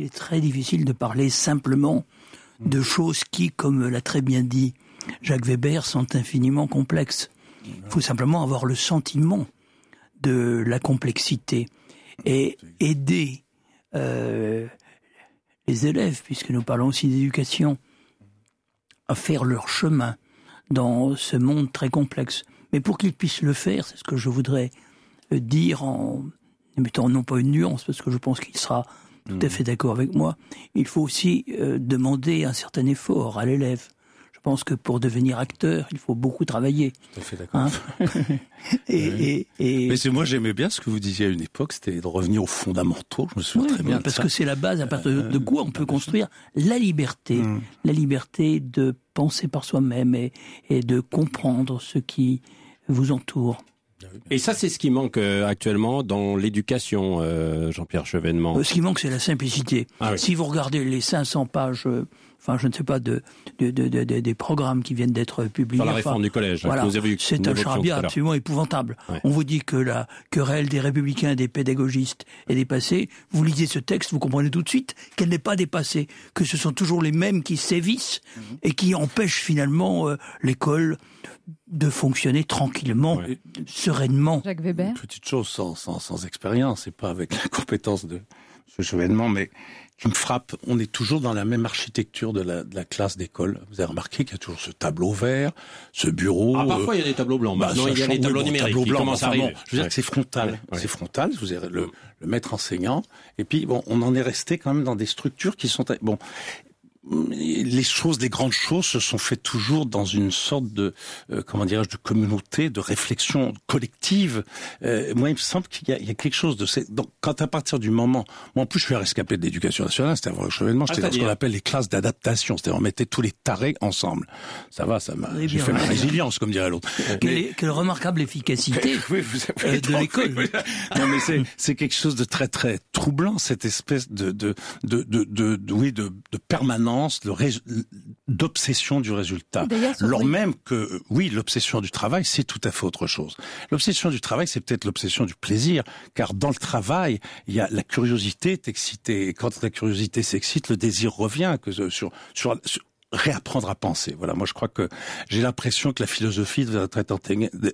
Il est très difficile de parler simplement de choses qui, comme l'a très bien dit Jacques Weber, sont infiniment complexes. Il faut simplement avoir le sentiment de la complexité et aider euh, les élèves, puisque nous parlons aussi d'éducation, à faire leur chemin dans ce monde très complexe. Mais pour qu'ils puissent le faire, c'est ce que je voudrais dire en mettant non pas une nuance, parce que je pense qu'il sera tout à fait d'accord avec moi. Il faut aussi euh, demander un certain effort à l'élève. Je pense que pour devenir acteur, il faut beaucoup travailler. Tout à fait d'accord. Hein <laughs> et, et, Mais c'est moi j'aimais bien ce que vous disiez à une époque, c'était de revenir aux fondamentaux. Je me souviens très bien. Parce que c'est la base à partir de, quoi on peut construire la liberté, mm. la liberté de penser par soi-même et, et de comprendre ce qui vous entoure. Et ça, c'est ce qui manque euh, actuellement dans l'éducation, euh, Jean-Pierre Chevènement. Euh, ce qui manque, c'est la simplicité. Ah si vous regardez les 500 pages, enfin, je ne sais pas, de, de, de, de des programmes qui viennent d'être publiés. Dans la réforme du collège. Voilà, c'est un charabia absolument épouvantable. On vous dit que la querelle des républicains, des pédagogistes est dépassée. Vous lisez ce texte, vous comprenez tout de suite qu'elle n'est pas dépassée, que ce sont toujours les mêmes qui sévissent mhm. et qui empêchent finalement l'école de fonctionner tranquillement, sereinement. Jacques Weber. petite chose sans, sans, sans expérience et pas avec la compétence de ce chevènement, mais qui me frappe, on est toujours dans la même architecture de la, de la classe d'école. Vous avez remarqué qu'il y a toujours ce tableau vert, ce bureau. Ah, parfois il y a des tableaux blancs. Bah, il y a des tableaux numériques. Tableau blanc, enfin, bon, je veux dire que c'est frontal. C'est frontal. Vous avez le, le maître enseignant. Et puis bon, on en est resté quand même dans des structures qui sont bon les choses, les grandes choses se sont faites toujours dans une sorte de, euh, comment dirais-je, de communauté, de réflexion collective. Euh, moi, il me semble qu'il y, y, a quelque chose de... Donc, quand à partir du moment... Moi, en plus, je suis rescapé de l'éducation nationale, c'était un chevènement, j'étais dans ce qu'on appelle les classes d'adaptation, c'est-à-dire on mettait tous les tarés ensemble. Ça va, ça m'a... J'ai fait ma résilience, comme dirait l'autre. <laughs> Quelle, quelle, remarquable efficacité <laughs> oui, vous avez euh, de l'école. <laughs> non, mais c'est quelque chose de très, très troublant, cette espèce de, de, de, de, de oui, de, de permanence d'obsession du résultat. Alors même que, oui, l'obsession du travail, c'est tout à fait autre chose. L'obsession du travail, c'est peut-être l'obsession du plaisir, car dans le travail, il y a la curiosité est excitée. Et quand la curiosité s'excite, le désir revient. Que sur, sur, réapprendre à penser. Voilà, moi je crois que j'ai l'impression que la philosophie doit être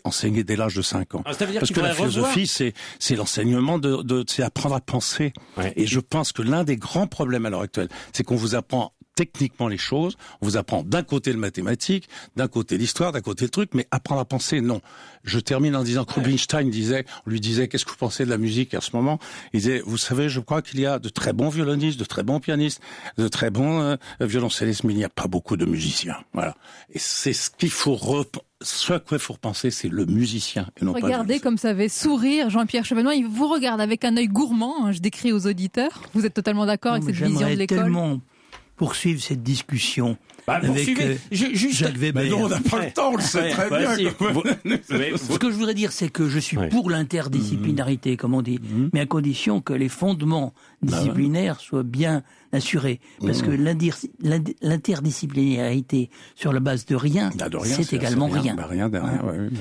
enseignée, dès l'âge de 5 ans. Ah, Parce que la philosophie, c'est c'est l'enseignement de, de c'est apprendre à penser. Et je pense que l'un des grands problèmes à l'heure actuelle, c'est qu'on vous apprend techniquement les choses. On vous apprend d'un côté le mathématique, d'un côté l'histoire, d'un côté le truc, mais apprendre à penser, non. Je termine en disant que Rubinstein disait, on lui disait, qu'est-ce que vous pensez de la musique à ce moment? Il disait, vous savez, je crois qu'il y a de très bons violonistes, de très bons pianistes, de très bons euh, violoncellistes, mais il n'y a pas beaucoup de musiciens. Voilà. Et c'est ce qu'il faut ce à quoi il faut repenser, c'est le musicien et non Regardez comme ça avait sourire Jean-Pierre Chevenois. Il vous regarde avec un œil gourmand. Hein, je décris aux auditeurs. Vous êtes totalement d'accord avec cette vision de l'école? Poursuivre cette discussion bah, avec euh, juste... Jacques Weber. Mais non, on n'a pas le temps, on le sait très bien. <laughs> Ce que je voudrais dire, c'est que je suis pour l'interdisciplinarité, comme on dit, mmh. mais à condition que les fondements bah disciplinaires soient bien assuré. Parce que mmh. l'interdisciplinarité sur la base de rien, bah, c'est également rien. Bah, rien,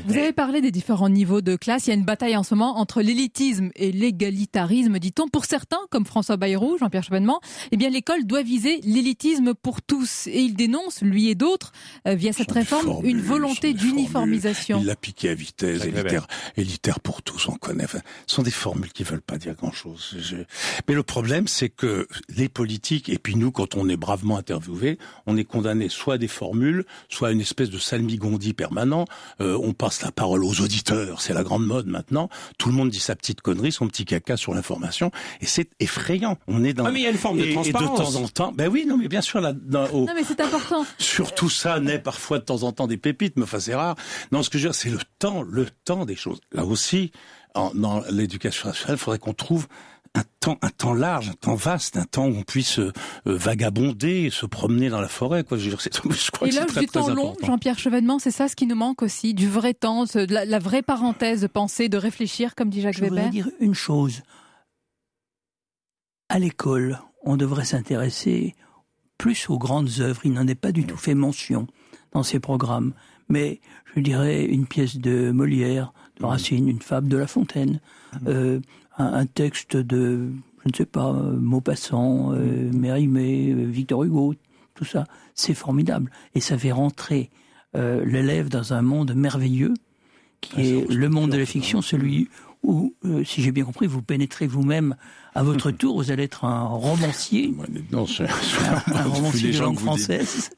Vous avez parlé des différents niveaux de classe. Il y a une bataille en ce moment entre l'élitisme et l'égalitarisme, dit-on. Pour certains, comme François Bayrou, Jean-Pierre Chevènement, eh bien l'école doit viser l'élitisme pour tous. Et il dénonce, lui et d'autres, euh, via cette réforme, une volonté d'uniformisation. Il l'a piqué à vitesse, élitaire, élitaire pour tous, on connaît. ce sont des formules qui veulent pas dire grand-chose. Mais le problème, c'est que les politiques et puis nous, quand on est bravement interviewé, on est condamné soit à des formules, soit à une espèce de salmigondi permanent. Euh, on passe la parole aux auditeurs, c'est la grande mode maintenant. Tout le monde dit sa petite connerie, son petit caca sur l'information, et c'est effrayant. On est dans. Ah mais il y a une forme de transparence. Et de temps en temps, ben oui, non mais bien sûr là. Dans, Non mais c'est important. Surtout ça naît parfois de temps en temps des pépites, mais enfin c'est rare. Non, ce que je veux dire, c'est le temps, le temps des choses. Là aussi, en, dans l'éducation nationale, il faudrait qu'on trouve un temps, un temps large, un temps vaste, un temps où on puisse euh, vagabonder, se promener dans la forêt. Quoi. Je, <laughs> je crois Et là, du temps long, Jean-Pierre Chevènement, c'est ça ce qui nous manque aussi, du vrai temps, de la, vraie parenthèse de penser, de réfléchir, comme dit Jacques Weber. Je voudrais dire une chose. À l'école, on devrait s'intéresser plus aux grandes œuvres. Il n'en est pas du tout fait mention dans ces programmes. Mais je dirais une pièce de Molière, de mmh. Racine, une fable de La Fontaine, mmh. euh, un, texte de, je ne sais pas, Maupassant, euh, Mérimée, euh, Victor Hugo, tout ça, c'est formidable. Et ça fait rentrer euh, l'élève dans un monde merveilleux, qui ah, est le monde de la fiction, celui où, euh, si j'ai bien compris, vous pénétrez vous-même à votre tour, vous allez être un romancier. <laughs> Non, <laughs> un, <laughs> romancier de langue française.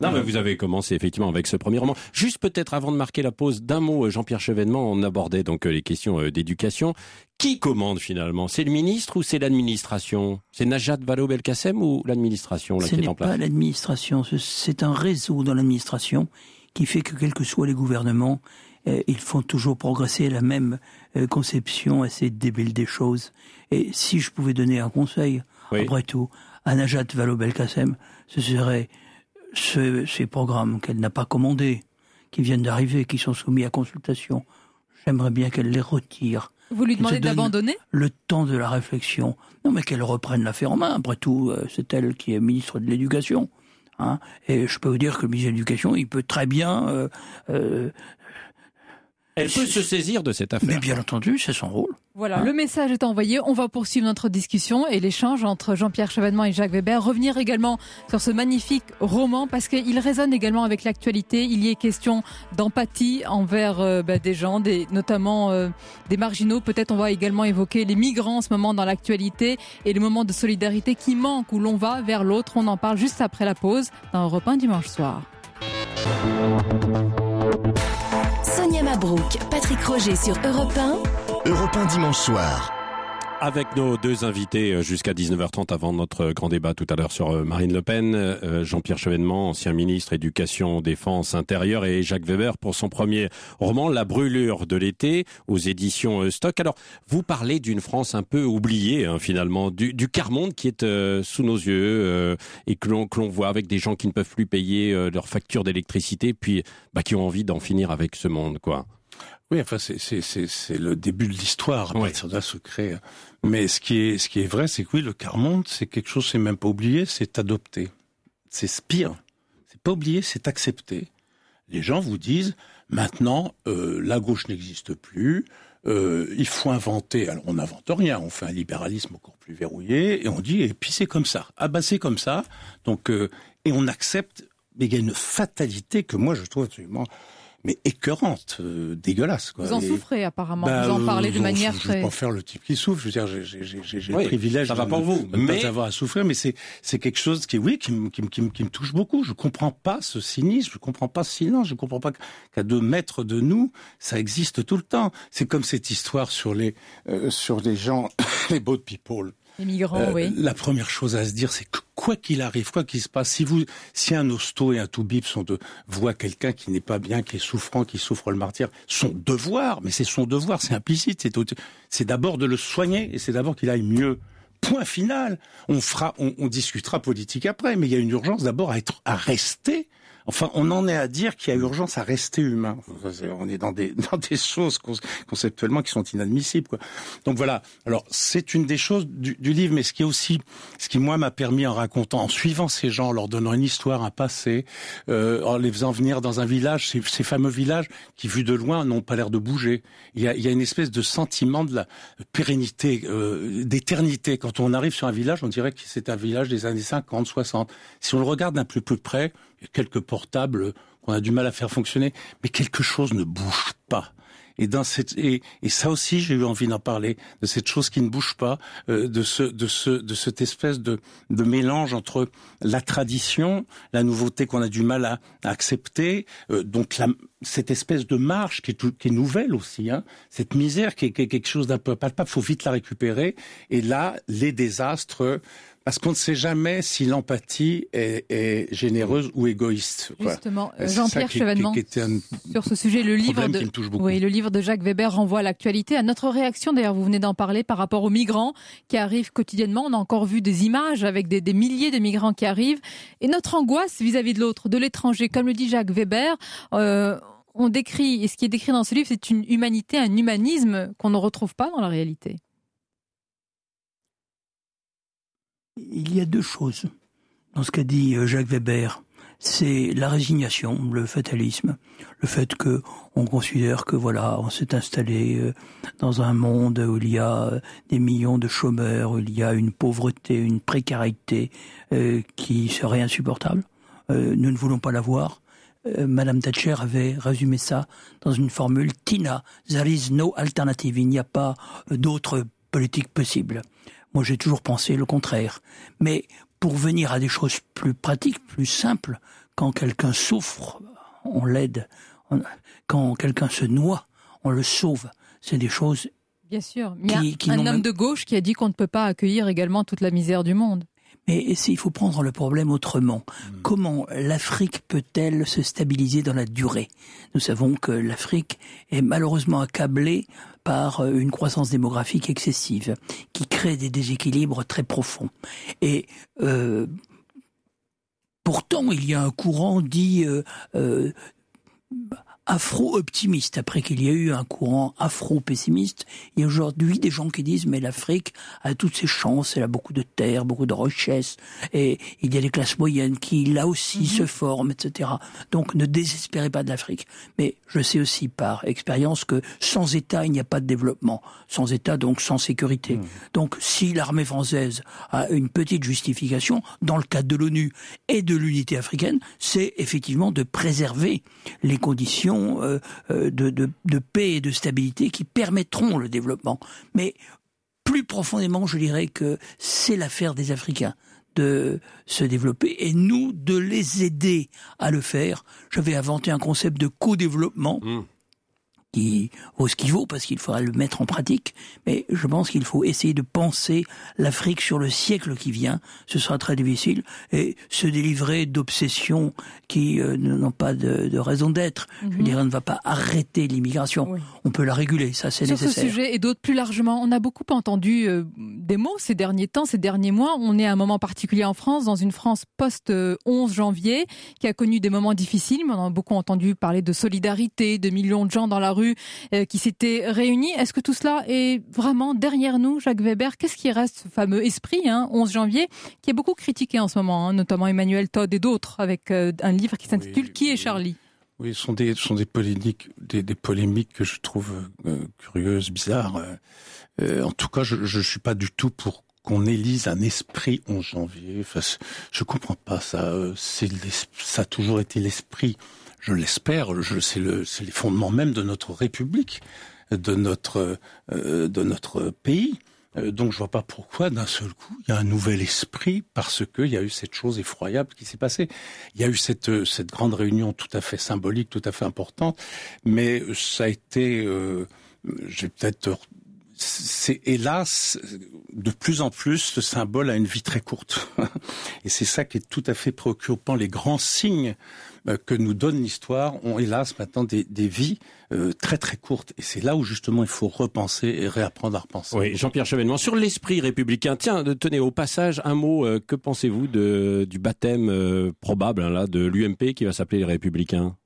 Non, mais vous avez commencé effectivement avec ce premier roman. Juste peut-être avant de marquer la pause, d'un mot, Jean-Pierre Chevènement, on abordait donc les questions d'éducation. Qui commande finalement? C'est le ministre ou c'est l'administration? C'est Najat Vallaud-Belkacem ou l'administration qui est en place? Ce n'est pas l'administration, c'est un réseau dans l'administration qui fait que quels que soient les gouvernements, euh, ils font toujours progresser la même euh, conception, assez débile des choses. Et si je pouvais donner un conseil, après tout, à Najat Vallaud-Belkacem, ce serait ces programmes qu'elle n'a pas commandés, qui viennent d'arriver, qui sont soumis à consultation. J'aimerais bien qu'elle les retire. Vous lui demandez d'abandonner? Le temps de la réflexion. Non, mais qu'elle reprenne l'affaire en main. Après tout, euh, c'est elle qui est ministre de l'Éducation. Hein. Et je peux vous dire que le ministre de l'Éducation, il peut très bien elle peut se saisir de cette affaire. Mais bien entendu, c'est son rôle. Voilà, le message est envoyé. On va poursuivre notre discussion et l'échange entre Jean-Pierre Chevènement et Jacques Weber. Revenir également sur ce magnifique roman parce qu'il résonne également avec l'actualité. Il y est question d'empathie envers euh, bah, des gens, des, notamment euh, des marginaux. Peut-être on va également évoquer les migrants en ce moment dans l'actualité et le moment de solidarité qui manque où l'on va vers l'autre. On en parle juste après la pause dans Europe 1 dimanche soir. Mabrouk, Patrick Roger sur Europe 1. Europe 1 dimanche soir avec nos deux invités euh, jusqu'à 19h30 avant notre grand débat tout à l'heure sur euh, Marine Le Pen, euh, Jean-Pierre Chevènement, ancien ministre éducation, défense, intérieure et Jacques Weber pour son premier roman La brûlure de l'été aux éditions Stock. Alors, vous parlez d'une France un peu oubliée hein, finalement, du, du quart-monde qui est sous nos yeux et que l'on voit avec des gens qui ne peuvent plus payer leurs factures d'électricité puis bah, qui ont envie d'en finir avec ce monde quoi. Oui, enfin c'est le début de l'histoire. Oui. Ça doit se créer. Mais ce qui est ce qui est vrai, c'est que oui, le quart monde, c'est quelque chose, c'est même pas oublié, c'est adopté. C'est pire. C'est pas oublié, c'est accepté. Les gens vous disent maintenant euh, la gauche n'existe plus. Euh, il faut inventer. Alors on n'invente rien, on fait un libéralisme encore plus verrouillé et on dit et puis c'est comme ça. Ah bah c'est comme ça. Donc euh, et on accepte. Mais il y a une fatalité que moi je trouve absolument mais écœurante, euh, dégueulasse. Quoi. Vous en Et- souffrez apparemment, bah, vous en parlez de euh, manière je, je très... vais pas faire le type qui souffre. Je veux dire, j'ai- j'ai j'ai- j'ai Oui, le privilège ça va de pour ne- vous, de ne mais- pas avoir à souffrir, mais c'est c'est quelque chose qui, oui, qui, me- qui, me- qui, me- qui me touche beaucoup. Je comprends pas ce cynisme, je comprends pas ce silence, je comprends pas qu'à deux mètres de nous, ça existe tout le temps. C'est comme cette histoire sur les euh, sur les gens, <coughs> les boat people. Les migrants, Euh, oui. La première chose à se dire, c'est que quoi qu'il arrive, quoi qu'il se passe, si vous, si un hosto et un toubib sont de voient quelqu'un qui n'est pas bien, qui est souffrant, qui souffre le martyr, son devoir, mais c'est son devoir, c'est implicite, c'est d'abord de le soigner et c'est d'abord qu'il aille mieux. Point final. On fera, on, on discutera politique après, mais il y a une urgence d'abord à être, à rester. Enfin, on en est à dire qu'il y a urgence à rester humain. On est dans des <laughs> dans des choses conceptuellement qui sont inadmissibles. Quoi. Donc voilà. Alors c'est une des choses du, du livre, mais ce qui est aussi, ce qui moi m'a permis en racontant, en suivant ces gens, en leur donnant une histoire, un passé, euh, en les faisant venir dans un village, ces, ces fameux villages qui vus de loin n'ont pas l'air de bouger. Il y a, il y a une espèce de sentiment de la pérennité, euh, d'éternité. Quand on arrive sur un village, on dirait que c'est un village des années 50, 60. Si on le regarde d'un peu plus près, quelques portables qu'on a du mal à faire fonctionner, mais quelque chose ne bouge pas. Et dans cette et, et ça aussi j'ai eu envie d'en parler de cette chose qui ne bouge pas, euh, de ce de ce de cette espèce de de mélange entre la tradition, la nouveauté qu'on a du mal à, à accepter, euh, donc la, cette espèce de marche qui est, tout- qui est nouvelle aussi, hein, cette misère qui est, qui est quelque chose d'un peu palpable, faut vite la récupérer. Et là les désastres parce qu'on ne sait jamais si l'empathie est, est généreuse ou égoïste. quoi. Justement, Euh, Jean-Pierre Chevènement, sur ce sujet, le livre de... Oui, le livre Jacques Weber renvoie à l'actualité, à notre réaction. D'ailleurs, vous venez d'en parler par rapport aux migrants qui arrivent quotidiennement. On a encore vu des images avec des, des milliers de migrants qui arrivent. Et notre angoisse vis-à-vis de l'autre, de l'étranger, comme le dit Jacques Weber, euh, on décrit, et ce qui est décrit dans ce livre, c'est une humanité, un humanisme qu'on ne retrouve pas dans la réalité. Il y a deux choses dans ce qu'a dit euh, Jacques Weber. C'est la résignation, le fatalisme, le fait que on considère que voilà, on s'est installé euh, dans un monde où il y a euh, des millions de chômeurs, où il y a une pauvreté, une précarité qui serait insupportable. Nous ne voulons pas la voir. Madame Thatcher avait résumé ça dans une formule Tina, there is no alternative. Il n'y a pas d'autre politique possible. Moi, j'ai toujours pensé le contraire. Mais pour venir à des choses plus pratiques, plus simples, quand quelqu'un souffre, on l'aide. Quand quelqu'un se noie, on le sauve. C'est des choses. Bien sûr. Il y a Qui- qui un homme même- de gauche qui a dit qu'on ne peut pas accueillir également toute la misère du monde. Mais il faut prendre le problème autrement. Comment l'Afrique peut-elle se stabiliser dans la durée? Nous savons que l'Afrique est malheureusement accablée par euh, une croissance démographique excessive, qui crée des déséquilibres très profonds. Et euh, pourtant, il y a un courant dit euh, euh, afro-optimiste, après qu'il y a eu un courant afro-pessimiste, il y a aujourd'hui des gens qui disent mais l'Afrique a toutes ses chances, elle a beaucoup de terres, beaucoup de richesses, et il y a des classes moyennes qui là aussi se forment, etc. Donc ne désespérez pas de l'Afrique. Mais je sais aussi par expérience que sans État, il n'y a pas de développement. Sans État, donc sans sécurité. Donc si l'armée française a une petite justification, dans le cadre de l'ONU et de l'unité africaine, c'est effectivement de préserver les conditions euh, euh, de, paix et de stabilité qui permettront le développement. Mais plus profondément, je dirais que c'est l'affaire des Africains de se développer et nous de les aider à le faire. J'avais inventé un concept de co-développement qui vaut ce qu'il vaut parce qu'il faudra le mettre en pratique. Mais je pense qu'il faut essayer de penser l'Afrique sur le siècle qui vient. Ce sera très difficile et se délivrer d'obsessions qui euh, n'ont pas de, de raison d'être. Je dirais, on ne va pas arrêter l'immigration. Oui. On peut la réguler, ça c'est Sur ce nécessaire. sujet et d'autres plus largement, on a beaucoup entendu euh, des mots ces derniers temps, ces derniers mois. On est à un moment particulier en France, dans une France post-11 janvier, qui a connu des moments difficiles, mais on a beaucoup entendu parler de solidarité, de millions de gens dans la rue euh, qui s'étaient réunis. Est-ce que tout cela est vraiment derrière nous, Jacques Weber? Qu'est-ce qui reste, ce fameux esprit, hein, 11 janvier, qui est beaucoup critiqué en ce moment, hein, notamment Emmanuel Todd et d'autres, avec euh, un livre qui s'intitule Oui, Qui est. Charlie? Oui, ce sont des, ce sont des polémiques, des, des polémiques que je trouve euh, curieuses, bizarres. Euh, en tout cas, je, je suis pas du tout pour qu'on élise un esprit 11 janvier. Enfin, je comprends pas ça. euh, C'est ça a toujours été l'esprit. Je l'espère, c'est le, les fondements même de notre République, de notre, euh, de notre pays. Euh, donc je vois pas pourquoi d'un seul coup il y a un nouvel esprit parce qu'il y a eu cette chose effroyable qui s'est passée. Il y a eu cette euh, cette grande réunion tout à fait symbolique, tout à fait importante, mais ça a été, euh, j'ai peut-être c'est hélas de plus en plus ce symbole a une vie très courte. <laughs> Et c'est ça qui est tout à fait préoccupant. Les grands signes euh, que nous donne l'histoire ont hélas maintenant des, des vies euh, très très courtes. Et c'est là où justement il faut repenser et réapprendre à repenser. Oui, Jean-Pierre Chevènement sur l'esprit républicain. Tiens, tenez au passage un mot euh, que pensez-vous de du baptême probable hein, là de l'UMP qui va s'appeler les républicains?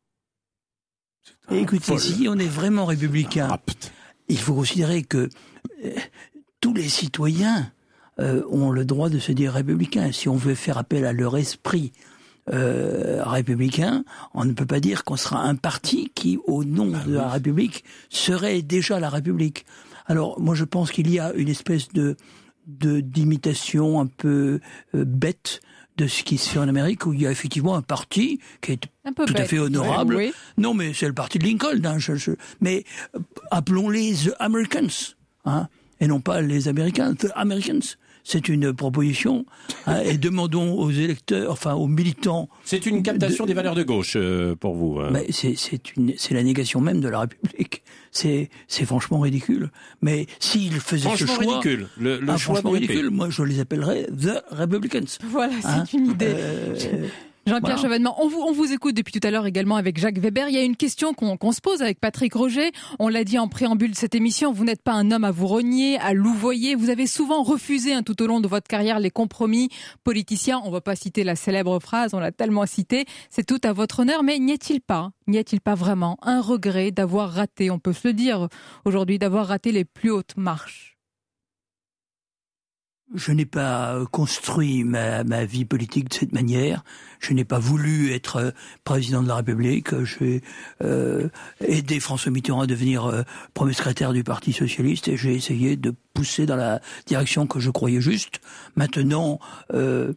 Écoutez, si on est vraiment républicain, ah, il faut considérer que euh, tous les citoyens euh, ont le droit de se dire républicains. Si on veut faire appel à leur esprit euh, républicain, on ne peut pas dire qu'on sera un parti qui, au nom bah de la République, serait déjà la République. Alors, moi, je pense qu'il y a une espèce de d'imitation un peu bête de ce qui se fait en Amérique, où il y a effectivement un parti qui est tout à fait honorable. Non, mais c'est le parti de Lincoln. Hein, mais euh, appelons-les The Americans, hein, et non pas les Américains, The Americans c'est une proposition hein, et demandons aux électeurs, enfin aux militants. C'est une captation des valeurs de gauche euh, pour vous. Hein. c'est une c'est la négation même de la République. C'est c'est franchement ridicule. Mais s'ils faisaient ce choix, ridicule. Le, le ah, franchement ridicule. Moi, je les appellerais the Republicans. Voilà, c'est hein une idée. Euh, Jean-Pierre Chevènement, on vous, on vous écoute depuis tout à l'heure également avec Jacques Weber. Il y a une question qu'on se pose avec Patrick Roger. On l'a dit en préambule de cette émission, vous n'êtes pas un homme à vous renier, à louvoyer. Vous avez souvent refusé hein, tout au long de votre carrière les compromis politiciens. On ne va pas citer la célèbre phrase, on l'a tellement citée. C'est tout à votre honneur, mais n'y a-t-il pas, n'y a-t-il pas vraiment un regret d'avoir raté, on peut se le dire aujourd'hui, d'avoir raté les plus hautes marches? Je n'ai pas euh, construit ma, ma, vie politique de cette manière. Je n'ai pas voulu être euh, président de la République. J'ai euh, aidé François Mitterrand à devenir euh, premier secrétaire du Parti socialiste et j'ai essayé de pousser dans la direction que je croyais juste. Maintenant, euh,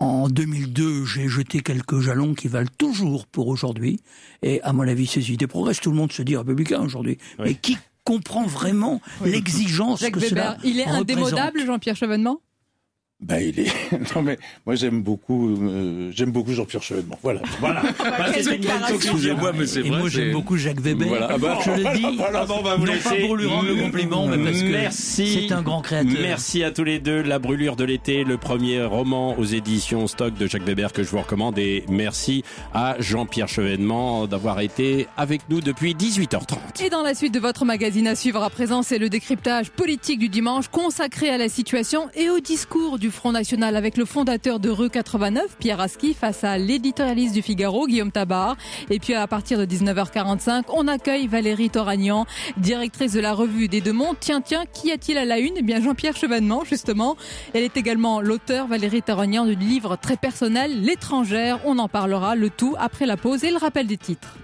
en 2002, j'ai jeté quelques jalons qui valent toujours pour aujourd'hui. Et à mon avis, ces idées progressent. Tout le monde se dit républicain aujourd'hui. Mais qui comprend vraiment l'exigence que Weber, cela Il est indémodable, Jean-Pierre Chevènement? Ben, il est. <laughs> Non, mais moi, j'aime beaucoup, euh, j'aime beaucoup Jean-Pierre Chevènement. Voilà. Voilà. <laughs> Excusez-moi, mais c'est vrai. Et moi, j'aime beaucoup Jacques Weber. Voilà. Ah bah, je le dis. Voilà, on va vous non laisser. pas pour lui rendre le compliment, mais parce que c'est un grand créateur. Merci à tous les deux. La brûlure de l'été, le premier roman aux éditions Stock de Jacques Weber que je vous recommande. Et merci à Jean-Pierre Chevènement d'avoir été avec nous depuis 18h30. Et dans la suite de votre magazine à suivre à présent, c'est le décryptage politique du dimanche consacré à la situation et au discours du Front National avec le fondateur de Rue 89, Pierre Aski, face à l'éditorialiste du Figaro, Guillaume Tabar. Et puis à partir de 19h45, on accueille Valérie Toragnan, directrice de la revue des Deux Mondes. Tiens, tiens, qu'y a-t-il à la une? Eh bien Jean-Pierre Chevènement, justement. Elle est également l'auteur, Valérie Toragnan, du livre très personnel, L'étrangère. On en parlera, le tout après la pause et le rappel des titres.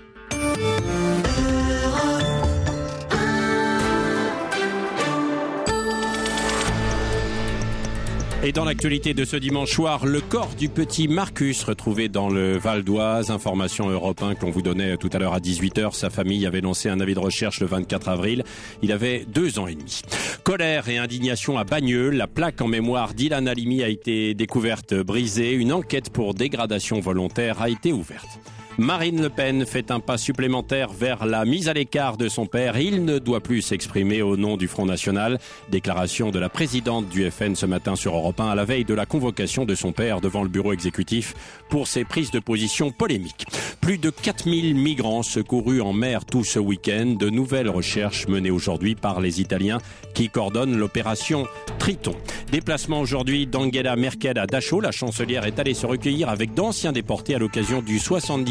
Et dans l'actualité de ce dimanche soir, le corps du petit Marcus retrouvé dans le Val d'Oise. Information européen que l'on vous donnait tout à l'heure à 18h. Sa famille avait lancé un avis de recherche le 24 avril. Il avait deux ans et demi. Colère et indignation à Bagneux. La plaque en mémoire d'Ilan Halimi a été découverte brisée. Une enquête pour dégradation volontaire a été ouverte. Marine Le Pen fait un pas supplémentaire vers la mise à l'écart de son père. Il ne doit plus s'exprimer au nom du Front National. Déclaration de la présidente du FN ce matin sur Europe 1 à la veille de la convocation de son père devant le bureau exécutif pour ses prises de position polémiques. Plus de 4000 migrants secourus en mer tout ce week-end. De nouvelles recherches menées aujourd'hui par les Italiens qui coordonnent l'opération Triton. Déplacement aujourd'hui d'Angela Merkel à Dachau. La chancelière est allée se recueillir avec d'anciens déportés à l'occasion du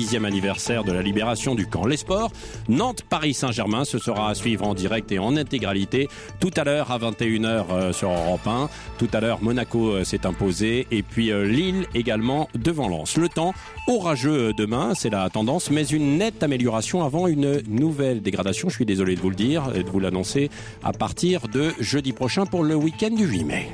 70e anniversaire de la libération du camp. Les sports, Nantes-Paris Saint-Germain, ce sera à suivre en direct et en intégralité tout à l'heure à 21h euh, sur Europe 1. Tout à l'heure, Monaco euh, s'est imposé et puis euh, Lille également devant Lens. Le temps orageux demain, c'est la tendance, mais une nette amélioration avant une nouvelle dégradation. Je suis désolé de vous le dire et de vous l'annoncer à partir de jeudi prochain pour le week-end du 8 mai.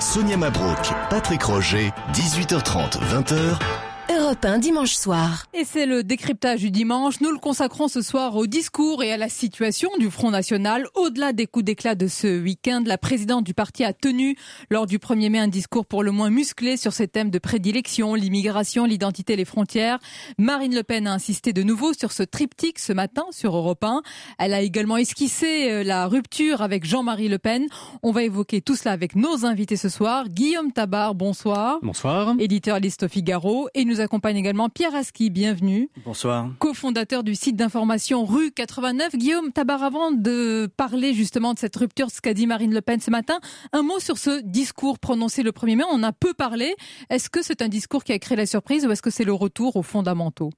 Sonia Mabrouk, Patrick Roger, 18h30, 20h. Europe 1 dimanche soir. Et c'est le décryptage du dimanche. Nous le consacrons ce soir au discours et à la situation du Front National. Au-delà des coups d'éclat de ce week-end, la présidente du parti a tenu lors du 1er mai un discours pour le moins musclé sur ces thèmes de prédilection, l'immigration, l'identité, les frontières. Marine Le Pen a insisté de nouveau sur ce triptyque ce matin sur Europe 1. Elle a également esquissé euh, la rupture avec Jean-Marie Le Pen. On va évoquer tout cela avec nos invités ce soir. Guillaume Tabar, bonsoir. Bonsoir. Éditeur liste au Figaro. Et nous accompagne également Pierre Aski, bienvenue. Bonsoir. Co-fondateur du site d'information Rue 89. Guillaume Tabar, avant de parler justement de cette rupture, ce qu'a dit Marine Le Pen ce matin, un mot sur ce discours prononcé le 1er mai. On a peu parlé. Est-ce que c'est un discours qui a créé la surprise ou est-ce que c'est le retour aux fondamentaux?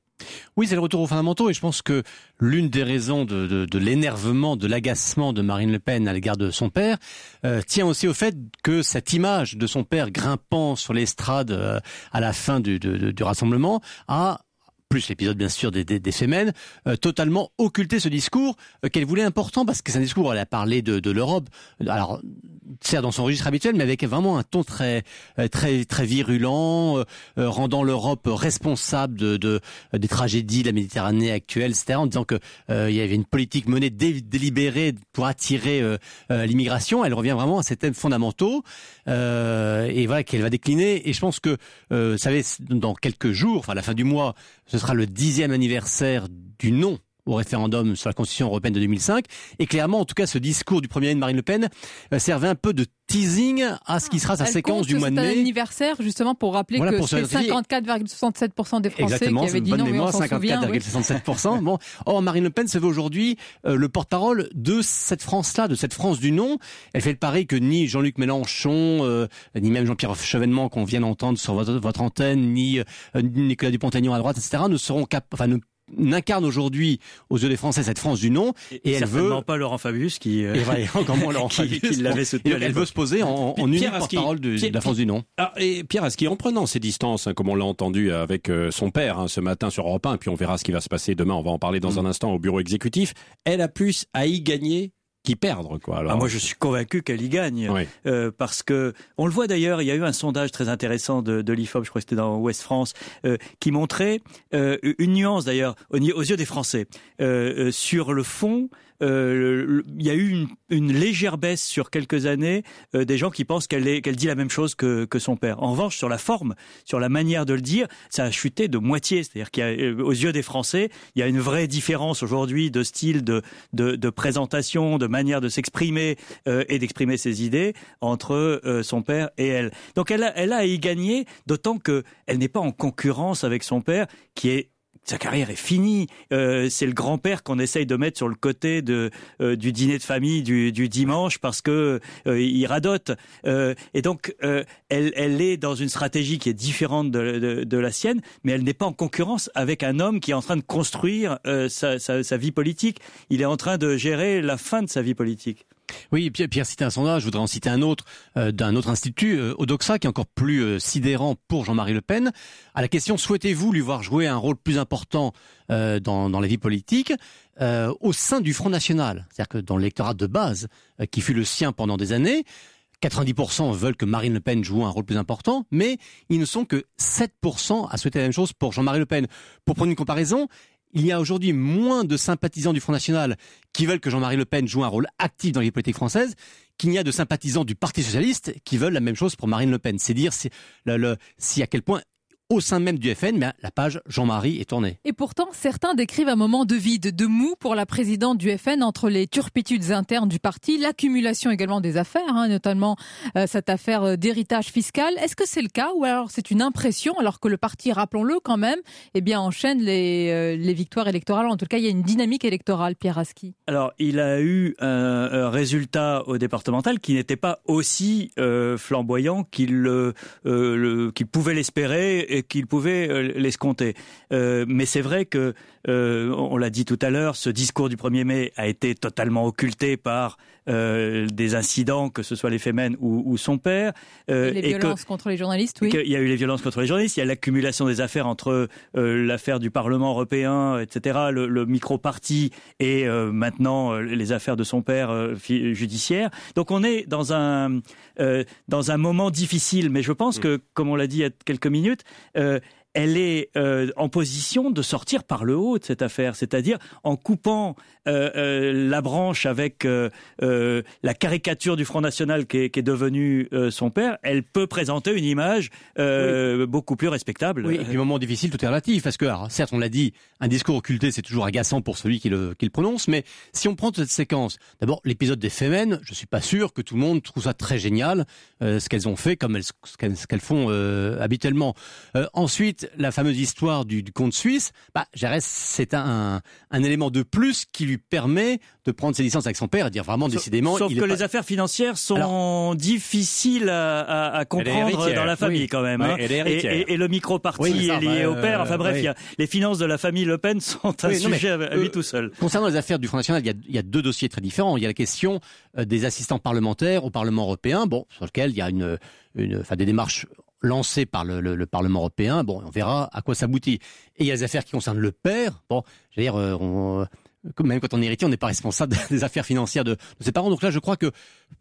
Oui, c'est le retour aux fondamentaux et je pense que l'une des raisons de, l'énervement, de l'agacement de Marine Le Pen à l'égard de son père euh, tient aussi au fait que cette image de son père grimpant sur l'estrade euh, à la fin du rassemblement a plus l'épisode bien sûr des, des, des semaines, euh, totalement occulté ce discours euh, qu'elle voulait important parce que c'est un discours, elle a parlé de, de l'Europe, alors certes dans son registre habituel, mais avec vraiment un ton très euh, très très virulent, rendant l'Europe responsable de, de, des tragédies de la Méditerranée actuelle, etc. En disant que il y avait une politique menée dé, délibérée pour attirer l'immigration. Elle revient vraiment à ces thèmes fondamentaux et voilà qu'elle va décliner. Et je pense que, vous savez, dans quelques jours, enfin la fin du mois, ce sera le dixième anniversaire du non au référendum sur la Constitution européenne de 2005. Et clairement, en tout cas, ce discours du Premier ministre Marine Le Pen euh, servait un peu de teasing à ce qui sera sa séquence du mois de mai. C'est un anniversaire justement pour rappeler que c'est 54,67% des Français Exactement, qui avaient dit bonne non. Mémoire, 54,67%. bon, or Marine Le Pen se veut aujourd'hui euh, le porte-parole de cette France-là, de cette France du non. Elle fait le pari que ni Jean-Luc Mélenchon, euh, ni même Jean-Pierre Chevènement qu'on vient d'entendre sur votre, votre, antenne, ni euh, Nicolas Dupont-Aignan à droite, etc., ne seront capables, enfin, ne n'incarne aujourd'hui aux yeux des Français cette France du non et, et elle veut pas Laurent Fabius qui euh... et encore moins <laughs> Laurent Fabius qui, l'avait soutenu elle veut se poser en, en unique porte-parole de, de, la France du non ah, et Pierre Aski en prenant ses distances hein, comme on l'a entendu avec euh, son père hein, ce matin sur Europe 1 puis on verra ce qui va se passer demain on va en parler dans mmh. un instant au bureau exécutif elle a plus à y gagner qui perdre quoi. Alors, ah, moi je suis convaincu qu'elle y gagne oui. euh, parce que on le voit d'ailleurs il y a eu un sondage très intéressant de, de l'Ifop je crois que c'était dans Ouest France euh, qui montrait euh, une nuance d'ailleurs aux, aux, yeux des Français euh, sur le fond euh, il y a eu une, légère baisse sur quelques années euh, des gens qui pensent qu'elle qu'elle dit la même chose que, son père. En revanche, sur la forme, sur la manière de le dire, ça a chuté de moitié. C'est-à-dire qu'aux yeux des Français, il y a une vraie différence aujourd'hui de style, de, présentation, de manière de s'exprimer euh, et d'exprimer ses idées entre euh, son père et elle. Donc elle a, elle a à y gagner, d'autant que elle n'est pas en concurrence avec son père, qui est sa carrière est finie. Euh, c'est le grand-père qu'on essaye de mettre sur le côté de, euh, du dîner de famille du, du dimanche parce que euh, il radote. Euh, et donc, euh, elle, elle est dans une stratégie qui est différente de, de, de la sienne, mais elle n'est pas en concurrence avec un homme qui est en train de construire euh, sa, sa, sa vie politique. Il est en train de gérer la fin de sa vie politique. Oui, Pierre, Pierre un sondage, je voudrais en citer un autre euh, d'un autre institut, euh, Odoxa, qui est encore plus euh, sidérant pour Jean-Marie Le Pen. À la question souhaitez-vous lui voir jouer un rôle plus important euh, dans, dans la vie politique au sein du Front National, c'est-à-dire que dans l'électorat de base qui fut le sien pendant des années. 90% veulent que Marine Le Pen joue un rôle plus important, mais ils ne sont que 7% à souhaiter la même chose pour Jean-Marie Le Pen. Pour prendre une comparaison, il y a aujourd'hui moins de sympathisants du Front National qui veulent que Jean-Marie Le Pen joue un rôle actif dans les politiques françaises qu'il n'y a de sympathisants du Parti socialiste qui veulent la même chose pour Marine Le Pen. C'est dire si, si à quel point au sein même du FN, mais la page Jean-Marie est tournée. Et pourtant, certains décrivent un moment de vide, de mou pour la présidente du FN entre les turpitudes internes du parti, l'accumulation également des affaires, hein, notamment euh, cette affaire d'héritage fiscal. Est-ce que c'est le cas ou alors c'est une impression alors que le parti, rappelons-le quand même, eh bien enchaîne les, euh, les victoires électorales? En tout cas, il y a une dynamique électorale, Pierre Aski. Alors, il a eu un, résultat au départemental qui n'était pas aussi euh, flamboyant qu'il euh, qu pouvait l'espérer et qu'il pouvait euh, l'escompter. Euh, mais c'est vrai que, euh, on l'a dit tout à l'heure, ce discours du 1er mai a été totalement occulté par euh, des incidents, que ce soit les Femen ou, ou son père. Euh, et les et violences que, contre les journalistes, oui. Il y a eu les violences contre les journalistes, il y a l'accumulation des affaires entre euh, l'affaire du Parlement européen, etc., le, le micro-parti et euh, maintenant euh, les affaires de son père euh, judiciaire. Donc on est dans un, dans un moment difficile, mais je pense mmh. que, comme on l'a dit il y a quelques minutes, elle est euh, en position de sortir par le haut de cette affaire, c'est-à-dire en coupant euh, euh, la branche avec la caricature du Front National qui est, qui est devenu son père, elle peut présenter une image beaucoup plus respectable. Oui, et puis moment difficile, tout est relatif, parce que, certes, on l'a dit, un discours occulté, c'est toujours agaçant pour celui qui le, qui le prononce, mais si on prend cette séquence, d'abord, l'épisode des Femen, je suis pas sûr que tout le monde trouve ça très génial, ce qu'elles ont fait, comme elles, ce qu'elles font habituellement. ensuite, la fameuse histoire du, du compte suisse, bah, c'est un, un, élément de plus qui lui permet de prendre ses licences avec son père et dire vraiment décidément. Sauf que les affaires financières sont difficiles à, à, comprendre dans la famille quand même. Hein. et, le micro-parti est lié au père. Enfin bref, les finances de la famille Le Pen sont un sujet à lui euh, tout seul. Concernant les affaires du Front National, il y, a, il y a deux dossiers très différents. Il y a la question euh, des assistants parlementaires au Parlement européen, bon, sur lequel il y a une, une, enfin, des démarches lancé par le, Parlement européen. Bon, on verra à quoi ça aboutit. Et il y a des affaires qui concernent le père. Bon, je veux dire, euh, on, même quand on est héritier, on n'est pas responsable <laughs> des affaires financières de, ses parents. Donc là, je crois que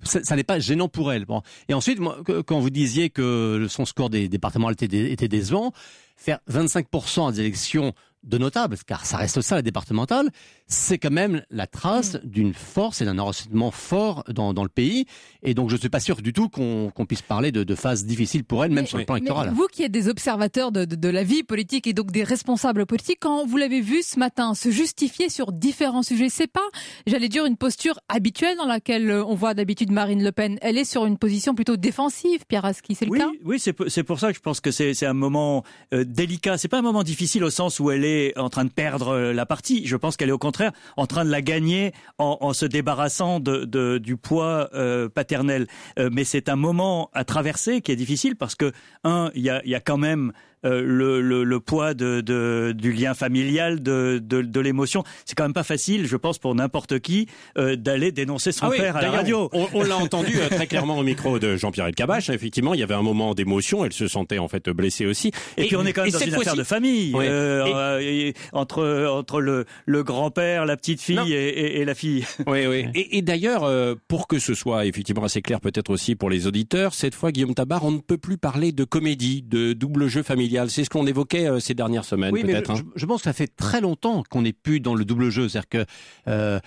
ça, n'est pas gênant pour elle. Bon. Et ensuite, quand vous disiez que son score des départements était, décevant, faire 25% des élections de notables, car ça reste ça, la départementale, c'est quand même la trace mm. d'une force et d'un enracinement fort dans, dans, le pays. Et donc, je ne suis pas sûr du tout qu'on puisse parler de, de phases difficiles pour elle, même sur le plan électoral. vous qui êtes des observateurs de, de, de, la vie politique et donc des responsables politiques, quand vous l'avez vu ce matin se justifier sur différents sujets, c'est pas, j'allais dire, une posture habituelle dans laquelle euh, on voit d'habitude Marine Le Pen. Elle est sur une position plutôt défensive, Pierre Aski, c'est le oui, cas? Oui, c'est pour ça que je pense que c'est un moment euh, délicat. C'est pas un moment difficile au sens où elle est en train de perdre euh, la partie. Je pense qu'elle est au contraire en train de la gagner en, se débarrassant de, du poids euh, paternel. Euh, mais c'est un moment à traverser qui est difficile parce que un, il y a, y a quand même euh, le, le, le, poids de, de, du lien familial, de, de, de l'émotion. C'est quand même pas facile, je pense, pour n'importe qui euh, d'aller dénoncer son ah père à la radio. On, on l'a entendu euh, très clairement au micro de Jean-Pierre Elkabach. Effectivement, il y avait un moment d'émotion. Elle se sentait en fait blessée aussi. Et, puis on est quand même dans une affaire de famille euh, entre entre le, le grand-père, la petite fille et, et, la fille. Oui, oui. Et, d'ailleurs, pour que ce soit effectivement assez clair, peut-être aussi pour les auditeurs, cette fois, Guillaume Tabar, on ne peut plus parler de comédie, de double jeu familial c'est ce qu'on évoquait euh, ces dernières semaines, peut-être. Hein. Je, pense que ça fait très longtemps qu'on n'est plus dans le double jeu. C'est-à-dire que, euh,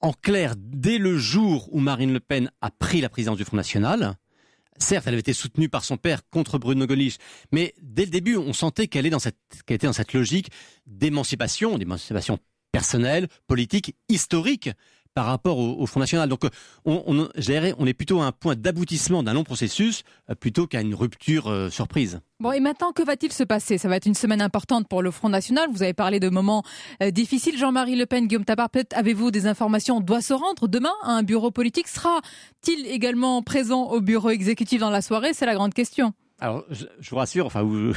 en clair, dès le jour où Marine Le Pen a pris la présidence du Front National, certes, elle avait été soutenue par son père contre Bruno Gollnisch, mais dès le début, on sentait qu'elle était dans cette logique d'émancipation, d'émancipation personnelle, politique, historique par rapport au, Front National. Donc, on, on, est plutôt à un point d'aboutissement d'un long processus euh, plutôt qu'à une rupture surprise. Bon, et maintenant, que va-t-il se passer? Ça va être une semaine importante pour le Front National. Vous avez parlé de moments euh, difficiles. Jean-Marie Le Pen, Guillaume Tabar, peut-être avez-vous des informations? On doit se rendre demain à un bureau politique. Sera-t-il également présent au bureau exécutif dans la soirée? C'est la grande question. Alors, je, vous rassure, enfin, vous,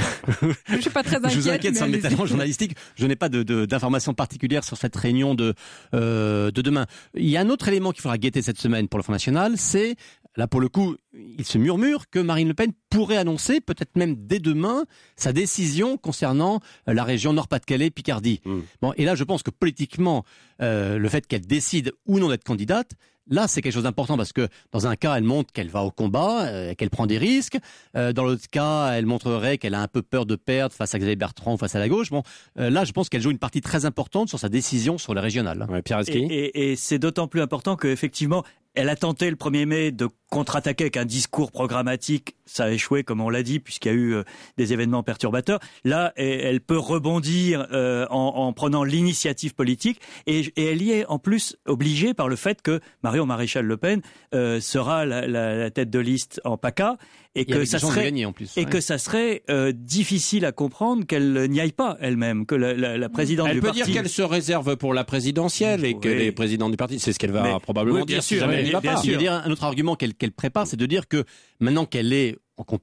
je suis pas très inquiète. <laughs> je vous inquiète sur le talents journalistique. Je n'ai pas d'informations de, particulières sur cette réunion de, euh, de demain. Il y a un autre élément qu'il faudra guetter cette semaine pour le Front National, c'est là pour le coup, il se murmure que Marine Le Pen pourrait annoncer, peut-être même dès demain, sa décision concernant la région Nord-Pas-de-Calais-Picardie. Hmm. Bon, et là, je pense que politiquement, euh, le fait qu'elle décide ou non d'être candidate, Là, c'est quelque chose d'important parce que dans un cas, elle montre qu'elle va au combat, euh, qu'elle prend des risques. Euh, dans l'autre cas, elle montrerait qu'elle a un peu peur de perdre face à Xavier Bertrand, face à la gauche. Bon, euh, là, je pense qu'elle joue une partie très importante sur sa décision sur les régionales. Ouais, Pierre et, et, et c'est d'autant plus important qu'effectivement, elle a tenté le 1er mai de contre-attaquer avec un discours programmatique. Ça a échoué, comme on l'a dit, puisqu'il y a eu euh, des événements perturbateurs. Là, elle peut rebondir euh, en, prenant l'initiative politique. Et, elle y est en plus obligée par le fait que Marion Maréchal Le Pen euh, sera la, tête de liste en PACA et que ça serait en plus, et que ça serait difficile à comprendre qu'elle n'y aille pas elle-même, que la, présidente du parti. Elle peut dire qu'elle se réserve pour la présidentielle et que les présidents du parti, c'est ce qu'elle va probablement dire. si jamais elle va pas. Dire un autre argument qu'elle qu'elle prépare, c'est de dire que maintenant qu'elle est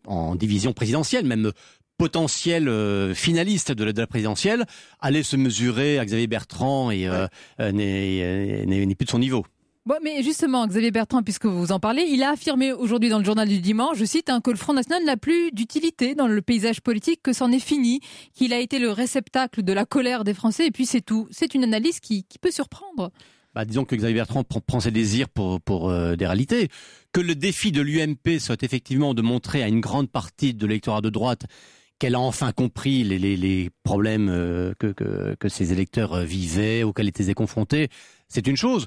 en, division présidentielle, même potentielle euh, finaliste de la, présidentielle, aller se mesurer à Xavier Bertrand et euh, euh, n'est plus de son niveau. Bon, mais justement, Xavier Bertrand, puisque vous en parlez, il a affirmé aujourd'hui dans le journal du dimanche, je cite, que le Front National n'a plus d'utilité dans le paysage politique, que c'en est fini, qu'il a été le réceptacle de la colère des Français, et puis c'est tout. C'est une analyse qui, peut surprendre. Bah, disons que Xavier Bertrand prend, ses désirs pour, euh, des réalités. Que le défi de l'UMP soit effectivement de montrer à une grande partie de l'électorat de droite qu'elle a enfin compris les, problèmes euh, que ses électeurs euh, vivaient, auxquels ils étaient confrontés, c'est une chose.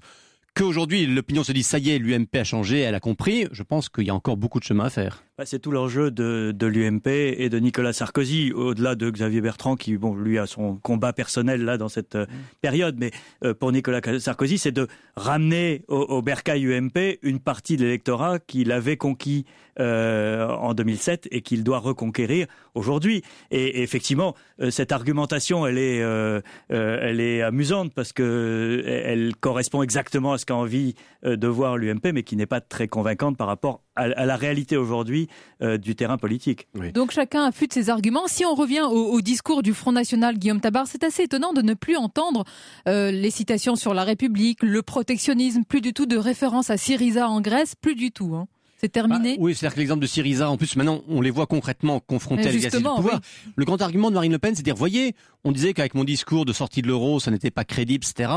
Qu'aujourd'hui l'opinion se dit ça y est, l'UMP a changé, elle a compris, je pense qu'il y a encore beaucoup de chemin à faire. Bah, c'est tout l'enjeu de, l'UMP et de Nicolas Sarkozy, au-delà de Xavier Bertrand, qui, bon, lui a son combat personnel là dans cette euh, période, mais euh, pour Nicolas Sarkozy, c'est de ramener au, au bercail UMP une partie de l'électorat qu'il avait conquis euh, en 2007 et qu'il doit reconquérir aujourd'hui. Et, effectivement, cette argumentation, elle est, elle est amusante parce que elle correspond exactement à ce qu'a envie de voir l'UMP, mais qui n'est pas très convaincante par rapport à, à la réalité aujourd'hui euh, du terrain politique. Oui. Donc chacun affûte ses arguments. Si on revient au, au discours du Front National, Guillaume Tabar, c'est assez étonnant de ne plus entendre euh, les citations sur la République, le protectionnisme, plus du tout de référence à Syriza en Grèce, plus du tout. Hein. C'est terminé bah, Oui, c'est-à-dire que l'exemple de Syriza, en plus, maintenant, on les voit concrètement confrontés à l'exercice du pouvoir. Oui. Le grand argument de Marine Le Pen, c'est de dire, voyez, on disait qu'avec mon discours de sortie de l'euro, ça n'était pas crédible, etc.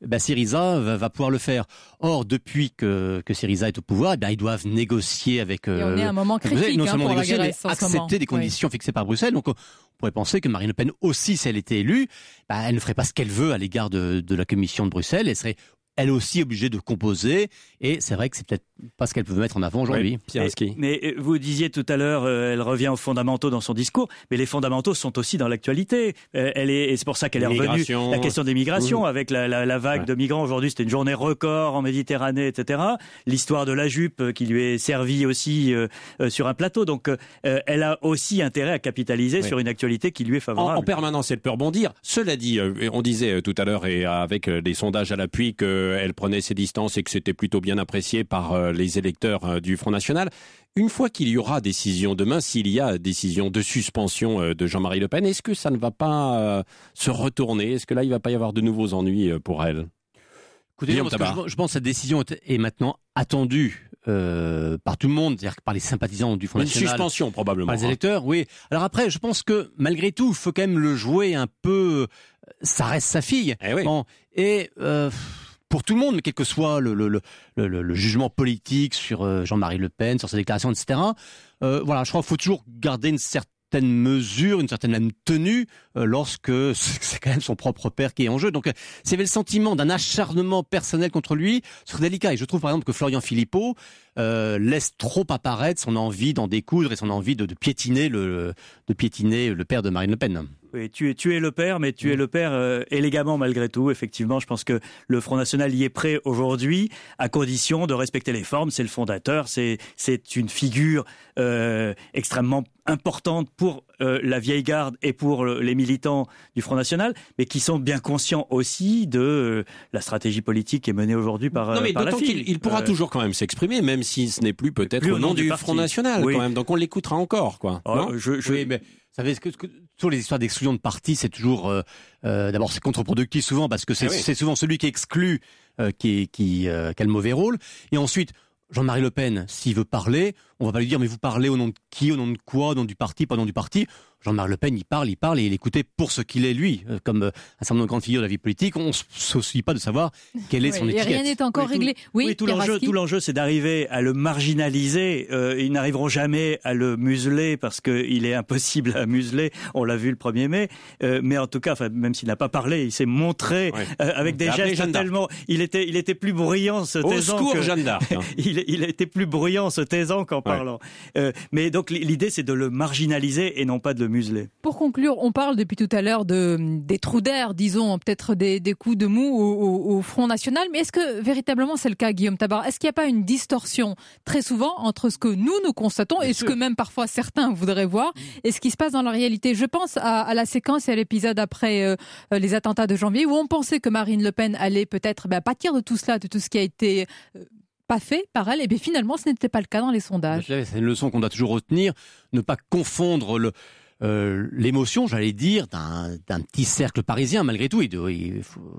Ben, Syriza va, pouvoir le faire. Or, depuis que, que Syriza est au pouvoir, eh ben, ils doivent négocier avec. Euh, Et on est à un moment critique, non seulement hein, négocier, Grèce, mais accepter des conditions oui. fixées par Bruxelles. Donc, on pourrait penser que Marine Le Pen aussi, si elle était élue, ben, elle ne ferait pas ce qu'elle veut à l'égard de, de la Commission de Bruxelles. Elle serait elle aussi obligée de composer. Et c'est vrai que c'est peut-être pas ce qu'elle peut mettre en avant aujourd'hui. Oui, mais, mais, vous disiez tout à l'heure, euh, elle revient aux fondamentaux dans son discours, mais les fondamentaux sont aussi dans l'actualité. Euh, elle est, et c'est pour ça qu'elle est revenue. La question des migrations, oui. avec la, la, la vague ouais. de migrants aujourd'hui, c'était une journée record en Méditerranée, etc. L'histoire de la jupe euh, qui lui est servie aussi euh, sur un plateau. Donc, elle a aussi intérêt à capitaliser oui. sur une actualité qui lui est favorable. En, en, permanence, elle peut rebondir. Cela dit, on disait tout à l'heure et avec des sondages à l'appui que elle prenait ses distances et que c'était plutôt bien apprécié par euh, les électeurs euh, du Front National. Une fois qu'il y aura décision demain, s'il y a décision de suspension euh, de Jean-Marie Le Pen, est-ce que ça ne va pas se retourner? Est-ce que là, il ne va pas y avoir de nouveaux ennuis pour elle? Écoutez, je, je, pense que cette décision est maintenant attendue euh, par tout le monde, c'est-à-dire par les sympathisants du Front National. Une suspension probablement. Par les électeurs, hein. oui. Alors après, je pense que malgré tout, il faut quand même le jouer un peu. Ça reste sa fille. Eh oui. bon, et euh, pour tout le monde, mais quel que soit le, le, le, le jugement politique sur euh, Jean-Marie Le Pen, sur ses déclarations, etc. Euh, voilà, je crois qu'il faut toujours garder une certaine mesure, une certaine même tenue euh, lorsque <laughs> c'est quand même son propre père qui est en jeu. Donc, s'il y avait le sentiment d'un acharnement personnel contre lui, ce serait délicat. Et je trouve par exemple que Florian Philippot euh, laisse trop apparaître son envie d'en découdre et son envie de, de, piétiner le, de piétiner le père de Marine Le Pen. Oui, tu es, tu es le père, mais tu es le père euh, élégamment malgré tout. Effectivement, je pense que le Front National y est prêt aujourd'hui, à condition de respecter les formes. C'est le fondateur, c'est c'est une figure euh, extrêmement importante pour euh, la vieille garde et pour les militants du Front National, mais qui sont bien conscients aussi de euh, la stratégie politique qui est menée aujourd'hui par. Non, mais par d'autant qu'il il pourra toujours quand même s'exprimer, même si ce n'est plus peut-être au nom du, du Front National, oui. quand même. Donc on l'écoutera encore, quoi. Oh, non? je, je... Oui, mais vous savez, ce que, toujours les histoires d'exclusion de partis, c'est toujours euh, euh, d'abord c'est contre-productif souvent parce que c'est ah oui. souvent celui qui exclut euh, qui qui, euh, qui a le mauvais rôle, et ensuite Jean-Marie Le Pen, s'il veut parler, on va pas lui dire mais vous parlez au nom de qui, au nom de quoi, au nom du parti, pas au nom du parti. Jean-Marie Le Pen, il parle, il parle et il écoutait pour ce qu'il est lui, comme un certain nombre de grandes figures de la vie politique. On ne se soucie pas de savoir quelle est oui, son étiquette. rien n'est encore oui, réglé. Tout, oui, oui, tout l'enjeu, tout l'enjeu, c'est d'arriver à le marginaliser. Euh, ils n'arriveront jamais à le museler parce qu'il est impossible à museler. On l'a vu le 1er mai. Euh, mais en tout cas, enfin, même s'il n'a pas parlé, il s'est montré oui. euh, avec des gestes tellement. Il était, il était plus bruyant se taisant. Au secours, que... Jeanne d'Arc. Hein. <laughs> il, il était plus bruyant se taisant qu'en parlant. Euh, mais donc l'idée, c'est de le marginaliser et non pas de le museler. Pour conclure, on parle depuis tout à l'heure de, des trous d'air, disons, peut-être des, des, coups de mou au, au, au Front National, mais est-ce que véritablement c'est le cas, Guillaume Tabar? Est-ce qu'il n'y a pas une distorsion très souvent entre ce que nous, nous constatons Bien et sûr. ce que même parfois certains voudraient voir? Et ce qui se passe dans la réalité? Je pense à, à la séquence et à l'épisode après euh, les attentats de janvier où on pensait que Marine Le Pen allait peut-être ben, pâtir de tout cela, de tout ce qui a été... Euh, pas fait par elle, et bien finalement ce n'était pas le cas dans les sondages. C'est une leçon qu'on doit toujours retenir, ne pas confondre le, euh, l'émotion, j'allais dire, d'un petit cercle parisien malgré tout,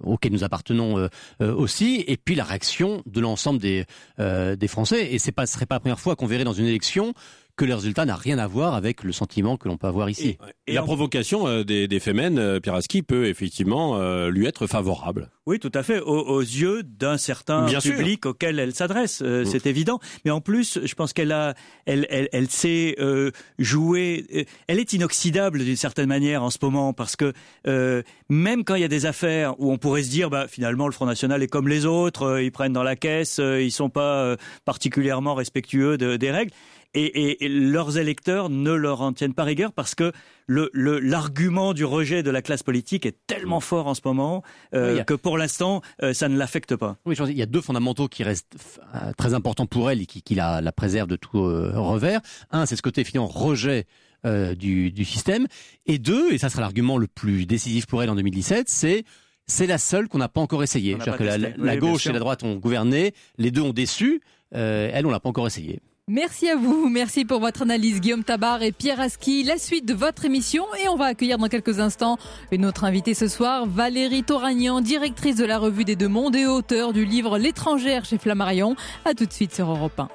auquel nous appartenons euh, euh, aussi, et puis la réaction de l'ensemble des, des Français. Et ce serait pas la première fois qu'on verrait dans une élection que le résultat n'a rien à voir avec le sentiment que l'on peut avoir ici. Et, la provocation euh, des, des Femen, euh, Piraski, peut effectivement euh, lui être favorable. Oui, tout à fait, aux, aux yeux d'un certain Bien sûr. public auquel elle s'adresse, euh, c'est évident. Mais en plus, je pense qu'elle a, elle, elle, elle sait euh, jouer. Elle est inoxydable d'une certaine manière en ce moment parce que euh, même quand il y a des affaires où on pourrait se dire, bah finalement le Front National est comme les autres, euh, ils prennent dans la caisse, euh, ils sont pas euh, particulièrement respectueux de- des règles. Et, et- et leurs électeurs ne leur en tiennent pas rigueur parce que le- le- l'argument du rejet de la classe politique est tellement fort en ce moment euh, Oui, il y a- que pour l'instant, euh, ça ne l'affecte pas. Oui, je pense qu'il y a deux fondamentaux qui restent euh, très importants pour elle et qui, qui la, la préservent de tout euh, revers. Un, c'est ce côté finalement rejet euh, du, du système. Et deux, et ça sera l'argument le plus décisif pour elle en 2017, c'est c'est la seule qu'on n'a pas encore essayé. On n'a C'est-à-dire pas que la, Oui, gauche et la droite ont gouverné, les deux ont déçu, euh, elle on l'a pas encore essayé. Merci à vous, merci pour votre analyse Guillaume Tabar et Pierre Aski. La suite de votre émission et on va accueillir dans quelques instants une autre invitée ce soir, Valérie Toragnan, directrice de la revue des Deux Mondes et auteur du livre L'étrangère chez Flammarion. À tout de suite sur Europe 1.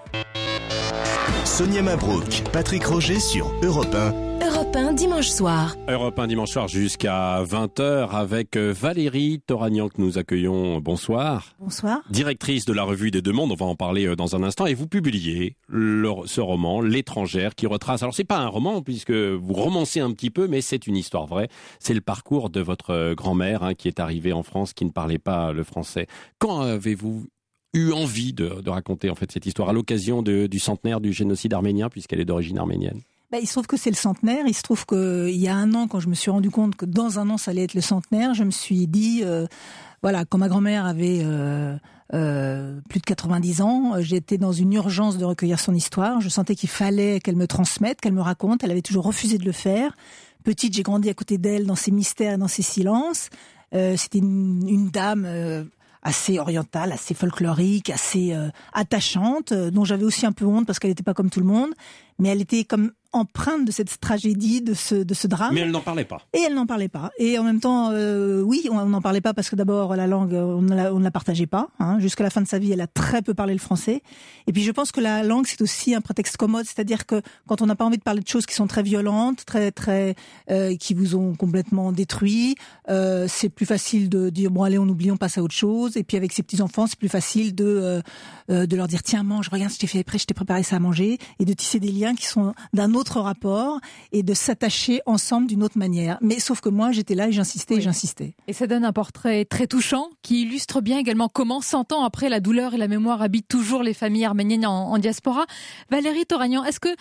Sonia Mabrouk, Patrick Roger sur Europe 1. Europe 1 dimanche soir. Europe 1 dimanche soir jusqu'à 20h avec euh, Valérie Toragnan que nous accueillons. Bonsoir. Bonsoir. Directrice de la revue des Deux Mondes, on va en parler euh, dans un instant. Et vous publiez le- ce roman, L'étrangère, qui retrace. Alors c'est pas un roman puisque vous romancez un petit peu, mais c'est une histoire vraie. C'est le parcours de votre euh, grand-mère hein, qui est arrivée en France, qui ne parlait pas le français. Quand avez-vous eu envie de, de raconter en fait cette histoire à l'occasion du centenaire du génocide arménien puisqu'elle est d'origine arménienne? Bah, il se trouve que c'est le centenaire. Il se trouve qu'il y a un an, quand je me suis rendu compte que dans un an, ça allait être le centenaire, je me suis dit, euh, voilà, quand ma grand-mère avait euh, euh, plus de 90 ans, j'étais dans une urgence de recueillir son histoire. Je sentais qu'il fallait qu'elle me transmette, qu'elle me raconte. Elle avait toujours refusé de le faire. Petite, j'ai grandi à côté d'elle dans ses mystères et dans ses silences. Euh, C'était une, une dame euh, assez orientale, assez folklorique, assez euh, attachante, euh, dont j'avais aussi un peu honte parce qu'elle n'était pas comme tout le monde, mais elle était comme empreinte de cette tragédie, de ce, de ce drame. Mais elle n'en parlait pas. Et elle n'en parlait pas. Et en même temps, euh, oui, on n'en parlait pas parce que d'abord la langue, on ne la, on ne la partageait pas. Hein. Jusqu'à la fin de sa vie, elle a très peu parlé le français. Et puis je pense que la langue, c'est aussi un prétexte commode, c'est-à-dire que quand on n'a pas envie de parler de choses qui sont très violentes, très très, euh, qui vous ont complètement détruit, euh, c'est plus facile de dire bon allez, on oublie, on passe à autre chose. Et puis avec ses petits enfants, c'est plus facile de euh, euh, de leur dire tiens mange, regarde, je t'ai fait prêt, je t'ai préparé ça à manger, et de tisser des liens qui sont d'un autre rapport et de s'attacher ensemble d'une autre manière. Mais sauf que moi, j'étais là et j'insistais et j'insistais. Et ça donne un portrait très touchant qui illustre bien également comment, 100 ans après, la douleur et la mémoire habitent toujours les familles arméniennes en, en diaspora. Valérie Toragnan, est-ce que,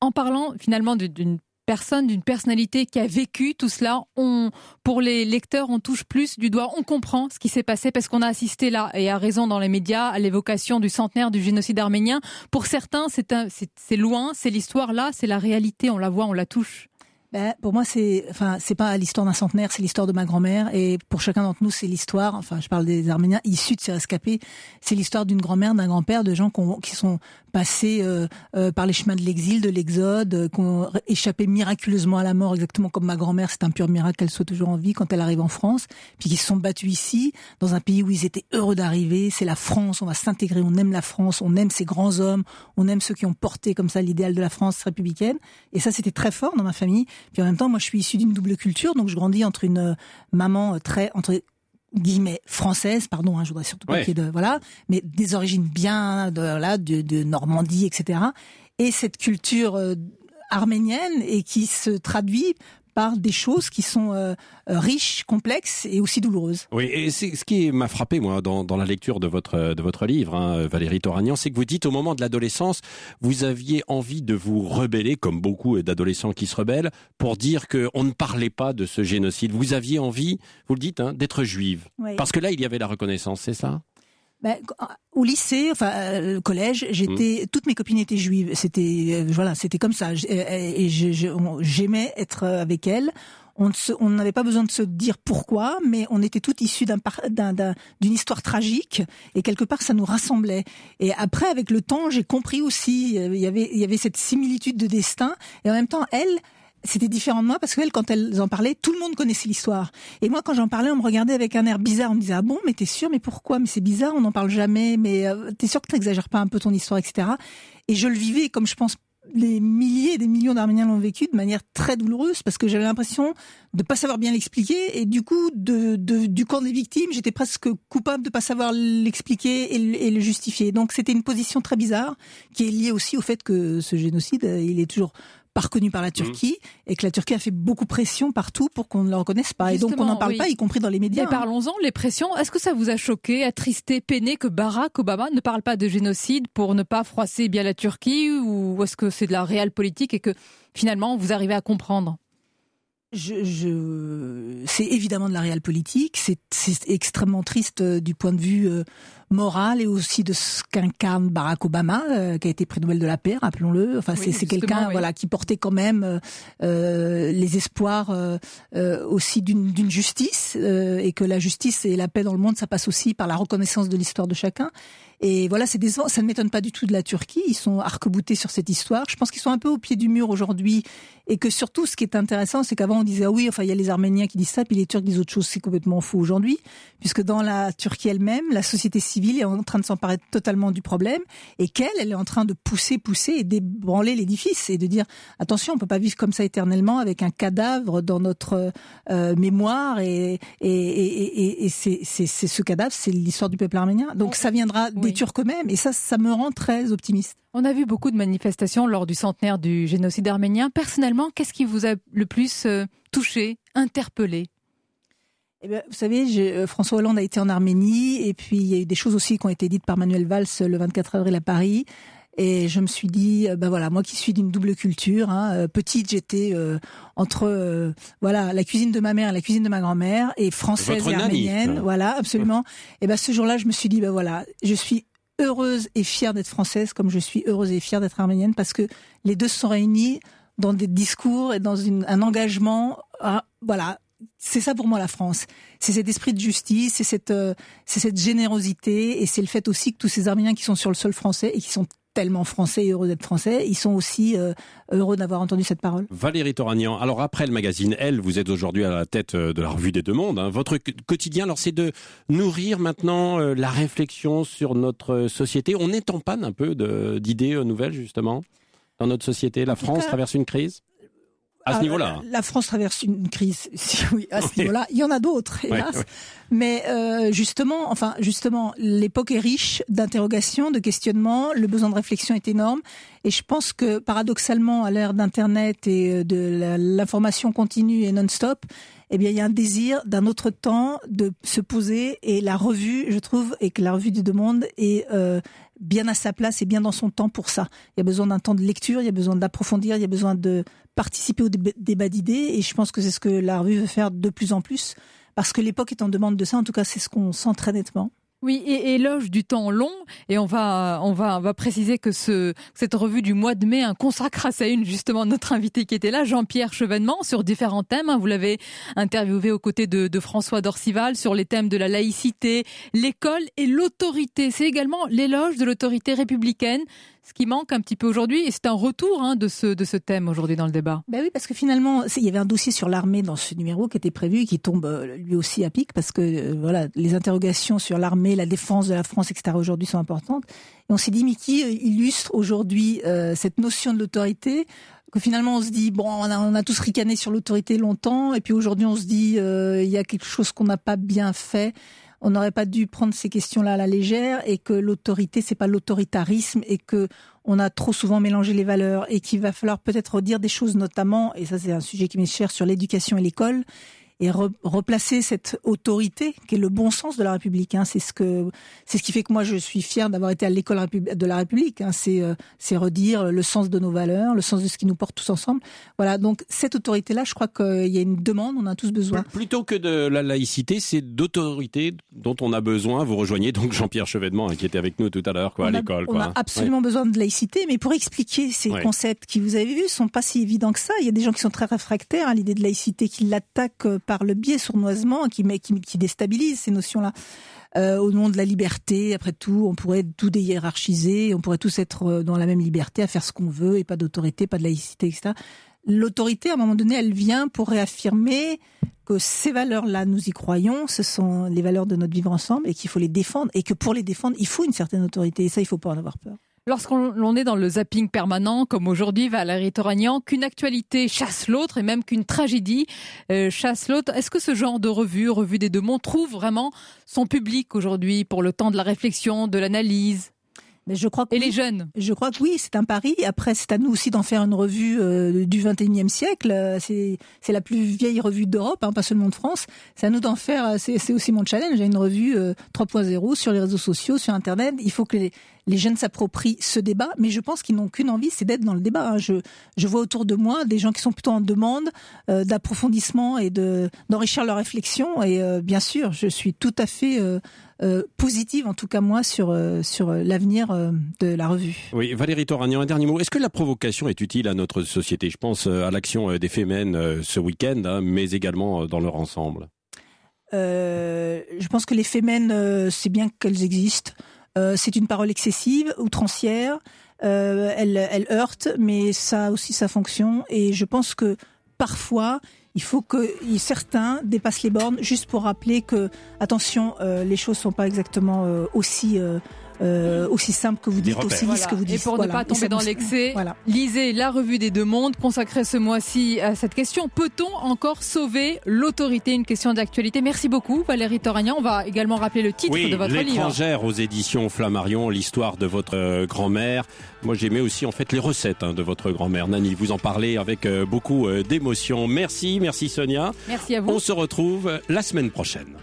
en parlant finalement d'une personne, d'une personnalité qui a vécu tout cela, on, pour les lecteurs, on touche plus du doigt, on comprend ce qui s'est passé parce qu'on a assisté là, et à raison dans les médias, à l'évocation du centenaire du génocide arménien. Pour certains, c'est loin, c'est l'histoire là, c'est la réalité, on la voit, on la touche. Ben, pour moi, c'est, enfin, c'est pas l'histoire d'un centenaire, c'est l'histoire de ma grand-mère. Et pour chacun d'entre nous, c'est l'histoire, enfin, je parle des Arméniens issus de ces rescapés, c'est l'histoire d'une grand-mère, d'un grand-père, de gens qui sont passés euh, euh, par les chemins de l'exil, de l'exode, euh, qui ont échappé miraculeusement à la mort, exactement comme ma grand-mère. C'est un pur miracle qu'elle soit toujours en vie quand elle arrive en France. Puis qui se sont battus ici, dans un pays où ils étaient heureux d'arriver. C'est la France, on va s'intégrer, on aime la France, on aime ces grands hommes, on aime ceux qui ont porté comme ça l'idéal de la France républicaine. Et ça, c'était très fort dans ma famille. Puis en même temps, moi, je suis issue d'une double culture, donc je grandis entre une euh, maman euh, très entre guillemets française, pardon, hein, je voudrais surtout pas Ouais. qu'il y ait de voilà, mais des origines bien de voilà de, de Normandie, etc. Et cette culture euh, arménienne et qui se traduit par des choses qui sont euh, euh, riches, complexes et aussi douloureuses. Oui, et c'est ce qui m'a frappé moi dans, dans la lecture de votre de votre livre, hein, Valérie Toragnan, c'est que vous dites au moment de l'adolescence, vous aviez envie de vous rebeller, comme beaucoup d'adolescents qui se rebellent, pour dire que on ne parlait pas de ce génocide. Vous aviez envie, vous le dites, hein, d'être juive, Oui. parce que là il y avait la reconnaissance, c'est ça? Ben, au lycée, enfin euh, le collège, j'étais toutes mes copines étaient juives. C'était euh, voilà, c'était comme ça. J- Et, j'aimais être euh, avec elles. On n'avait pas besoin de se dire pourquoi, mais on était toutes issues d'une histoire tragique et quelque part ça nous rassemblait. Et après, avec le temps, j'ai compris aussi, euh, il y avait il y avait cette similitude de destin et en même temps, elles c'était différent de moi parce qu'elles, quand elles en parlaient, tout le monde connaissait l'histoire. Et moi, quand j'en parlais, on me regardait avec un air bizarre. On me disait ah bon, mais t'es sûr, mais pourquoi? Mais c'est bizarre, on n'en parle jamais. Mais euh, t'es sûr que t'exagères pas un peu ton histoire, etc. Et je le vivais comme je pense des milliers, des millions d'Arméniens l'ont vécu de manière très douloureuse parce que j'avais l'impression de pas savoir bien l'expliquer et du coup de, de, du camp des victimes, j'étais presque coupable de pas savoir l'expliquer et, le- et le justifier. Donc c'était une position très bizarre qui est liée aussi au fait que ce génocide, euh, il est toujours pas reconnu par la Turquie et que la Turquie a fait beaucoup pression partout pour qu'on ne le reconnaisse pas. et donc on n'en parle oui. pas, y compris dans les médias. Et hein. parlons-en, les pressions. Est-ce que ça vous a choqué, attristé, peiné que Barack Obama ne parle pas de génocide pour ne pas froisser bien la Turquie ou est-ce que c'est de la réelle politique et que finalement vous arrivez à comprendre? Je, je... C'est évidemment de la réelle politique. C'est c'est extrêmement triste euh, du point de vue euh, moral et aussi de ce qu'incarne Barack Obama, euh, qui a été prix Nobel de la paix, rappelons-le. Enfin, Oui, c'est quelqu'un oui. voilà qui portait quand même euh, euh, les espoirs euh, euh, aussi d'une d'une justice euh, et que la justice et la paix dans le monde, ça passe aussi par la reconnaissance de l'histoire de chacun. Et voilà, c'est décevant. Ça ne m'étonne pas du tout de la Turquie. Ils sont arc-boutés sur cette histoire. Je pense qu'ils sont un peu au pied du mur aujourd'hui. Et que surtout, ce qui est intéressant, c'est qu'avant, on disait, ah oui, enfin, il y a les Arméniens qui disent ça, puis les Turcs disent autre chose. C'est complètement faux aujourd'hui. Puisque dans la Turquie elle-même, la société civile est en train de s'emparer totalement du problème. Et qu'elle, elle est en train de pousser, pousser et débranler l'édifice. Et de dire, attention, on peut pas vivre comme ça éternellement avec un cadavre dans notre euh, mémoire. Et, et, et, et, c'est, ce cadavre, c'est l'histoire du peuple arménien. Donc ça viendra des Oui. Turcs eux-mêmes. Et ça, ça me rend très optimiste. On a vu beaucoup de manifestations lors du centenaire du génocide arménien. Personnellement, qu'est-ce qui vous a le plus euh, touché, interpellé? Eh bien, vous savez, euh, François Hollande a été en Arménie et puis il y a eu des choses aussi qui ont été dites par Manuel Valls le 24 avril à Paris. Et je me suis dit, euh, ben voilà, moi qui suis d'une double culture, hein, euh, petite, j'étais euh, entre euh, voilà la cuisine de ma mère et la cuisine de ma grand-mère et française Votre et arménienne, voilà, absolument. Et ben ce jour-là, je me suis dit, ben voilà, je suis heureuse et fière d'être française comme je suis heureuse et fière d'être arménienne parce que les deux se sont réunis dans des discours et dans une, un engagement. ah, voilà, c'est ça pour moi la France. C'est cet esprit de justice, c'est cette, euh, c'est cette générosité et c'est le fait aussi que tous ces Arméniens qui sont sur le sol français et qui sont tellement français et heureux d'être français, ils sont aussi euh, heureux d'avoir entendu cette parole. Valérie Toragnan, alors après le magazine Elle, vous êtes aujourd'hui à la tête euh, de la revue des deux mondes. hein. Votre qu- quotidien, alors c'est de nourrir maintenant euh, la réflexion sur notre société. On est en panne un peu d'idées nouvelles justement dans notre société. La France cas- traverse une crise? À ce Ah, niveau-là. La France traverse une crise, <laughs> si oui, à ce Oui. niveau-là. Il y en a d'autres, hélas. Mais euh, justement, enfin, justement, l'époque est riche d'interrogations, de questionnements. Le besoin de réflexion est énorme. Et je pense que, paradoxalement, à l'ère d'Internet et euh, de l'information continue et non-stop, eh bien, il y a un désir d'un autre temps de se poser. Et la revue, je trouve, et que la revue des deux mondes est euh, bien à sa place et bien dans son temps pour ça. Il y a besoin d'un temps de lecture, il y a besoin d'approfondir, il y a besoin de participer au déba- débat d'idées. Et je pense que c'est ce que la revue veut faire de plus en plus. Parce que l'époque est en demande de ça. En tout cas, c'est ce qu'on sent très nettement. Oui, et éloge du temps long. Et on va, on va, on va préciser que ce, cette revue du mois de mai hein, consacre à sa une justement notre invité qui était là, Jean-Pierre Chevènement, sur différents thèmes. hein. Vous l'avez interviewé aux côtés de, de François Dorcival sur les thèmes de la laïcité, l'école et l'autorité. C'est également l'éloge de l'autorité républicaine, ce qui manque un petit peu aujourd'hui. Et c'est un retour hein, de ce, de ce thème aujourd'hui dans le débat. Ben oui, parce que finalement, il y avait un dossier sur l'armée dans ce numéro qui était prévu et qui tombe euh, lui aussi à pic parce que euh, voilà, les interrogations sur l'armée, la défense de la France, etc. aujourd'hui sont importantes. Et on s'est dit, mais qui euh, illustre aujourd'hui euh, cette notion de l'autorité que finalement on se dit bon on a, on a tous ricané sur l'autorité longtemps et puis aujourd'hui on se dit il y a quelque chose qu'on n'a pas bien fait on n'aurait pas dû prendre ces questions-là à la légère et que l'autorité c'est pas l'autoritarisme et que on a trop souvent mélangé les valeurs et qu'il va falloir peut-être redire des choses notamment et ça c'est un sujet qui m'est cher sur l'éducation et l'école et re- replacer cette autorité qui est le bon sens de la République. Hein. C'est ce que c'est ce qui fait que moi je suis fier d'avoir été à l'école de la République. Hein. C'est euh, c'est redire le sens de nos valeurs, le sens de ce qui nous porte tous ensemble. Voilà. Donc cette autorité-là, je crois qu'il y a une demande, on a tous besoin. Plutôt que de la laïcité, c'est d'autorité dont on a besoin. Vous rejoignez donc Jean-Pierre Chevènement hein, qui était avec nous tout à l'heure quoi, à on l'école. on a absolument besoin de laïcité, mais pour expliquer ces Ouais. concepts qui, vous avez vus, sont pas si évidents que ça. Il y a des gens qui sont très réfractaires à l'idée de laïcité, qui l'attaquent euh, par le biais sournoisement, qui, met- qui, qui déstabilisent ces notions-là. Euh, au nom de la liberté, après tout, on pourrait tout déhiérarchiser, on pourrait tous être euh, dans la même liberté, à faire ce qu'on veut, et pas d'autorité, pas de laïcité, etc. L'autorité, à un moment donné, elle vient pour réaffirmer que ces valeurs-là, nous y croyons, ce sont les valeurs de notre vivre ensemble, et qu'il faut les défendre, et que pour les défendre, il faut une certaine autorité, et ça, il faut pas en avoir peur. Lorsqu'on est dans le zapping permanent, comme aujourd'hui Valérie Toragnan, qu'une actualité chasse l'autre et même qu'une tragédie euh, chasse l'autre, est-ce que ce genre de revue, revue des deux mondes, trouve vraiment son public aujourd'hui pour le temps de la réflexion, de l'analyse? Mais je crois que et oui. les jeunes? Je crois que oui, c'est un pari. Après, c'est à nous aussi d'en faire une revue euh, du 21e siècle. Euh, C'est la plus vieille revue d'Europe, hein, pas seulement de France. C'est à nous d'en faire. euh, C'est c'est aussi mon challenge. J'ai une revue euh, 3.0 sur les réseaux sociaux, sur Internet. Il faut que les, les jeunes s'approprient ce débat. Mais je pense qu'ils n'ont qu'une envie, c'est d'être dans le débat. hein. Je, je vois autour de moi des gens qui sont plutôt en demande euh, d'approfondissement et de d'enrichir leur réflexion. Et euh, bien sûr, je suis tout à fait euh, positive, en tout cas moi, sur euh, sur euh, l'avenir de la revue. Oui, Valérie Toragnan, un dernier mot. Est-ce que la provocation est utile à notre société? Je pense à l'action des Femen euh, ce week-end, hein, mais également dans leur ensemble. Je pense que les euh, c'est bien qu'elles existent. Euh, c'est une parole excessive, outrancière. Euh, elle, elle heurte, mais ça a aussi sa fonction. Et je pense que parfois, il faut que certains dépassent les bornes juste pour rappeler que, attention, euh, les choses sont pas exactement euh, aussi euh, euh, aussi simples que vous dites, aussi lisses que vous dites. Et pour Voilà. ne pas tomber dans l'excès, <laughs> Voilà. lisez la revue des deux mondes consacrée ce mois-ci à cette question. Peut-on encore sauver l'autorité? Une question d'actualité. Merci beaucoup Valérie Toragnan. On va également rappeler le titre oui, de votre livre. l'étrangère aux éditions Flammarion, l'histoire de votre euh, grand-mère. Moi, j'aimais aussi en fait les recettes hein, de votre grand-mère. Nani, vous en parlez avec euh, beaucoup euh, d'émotion. Merci, merci Sonia. Merci à vous. On se retrouve la semaine prochaine.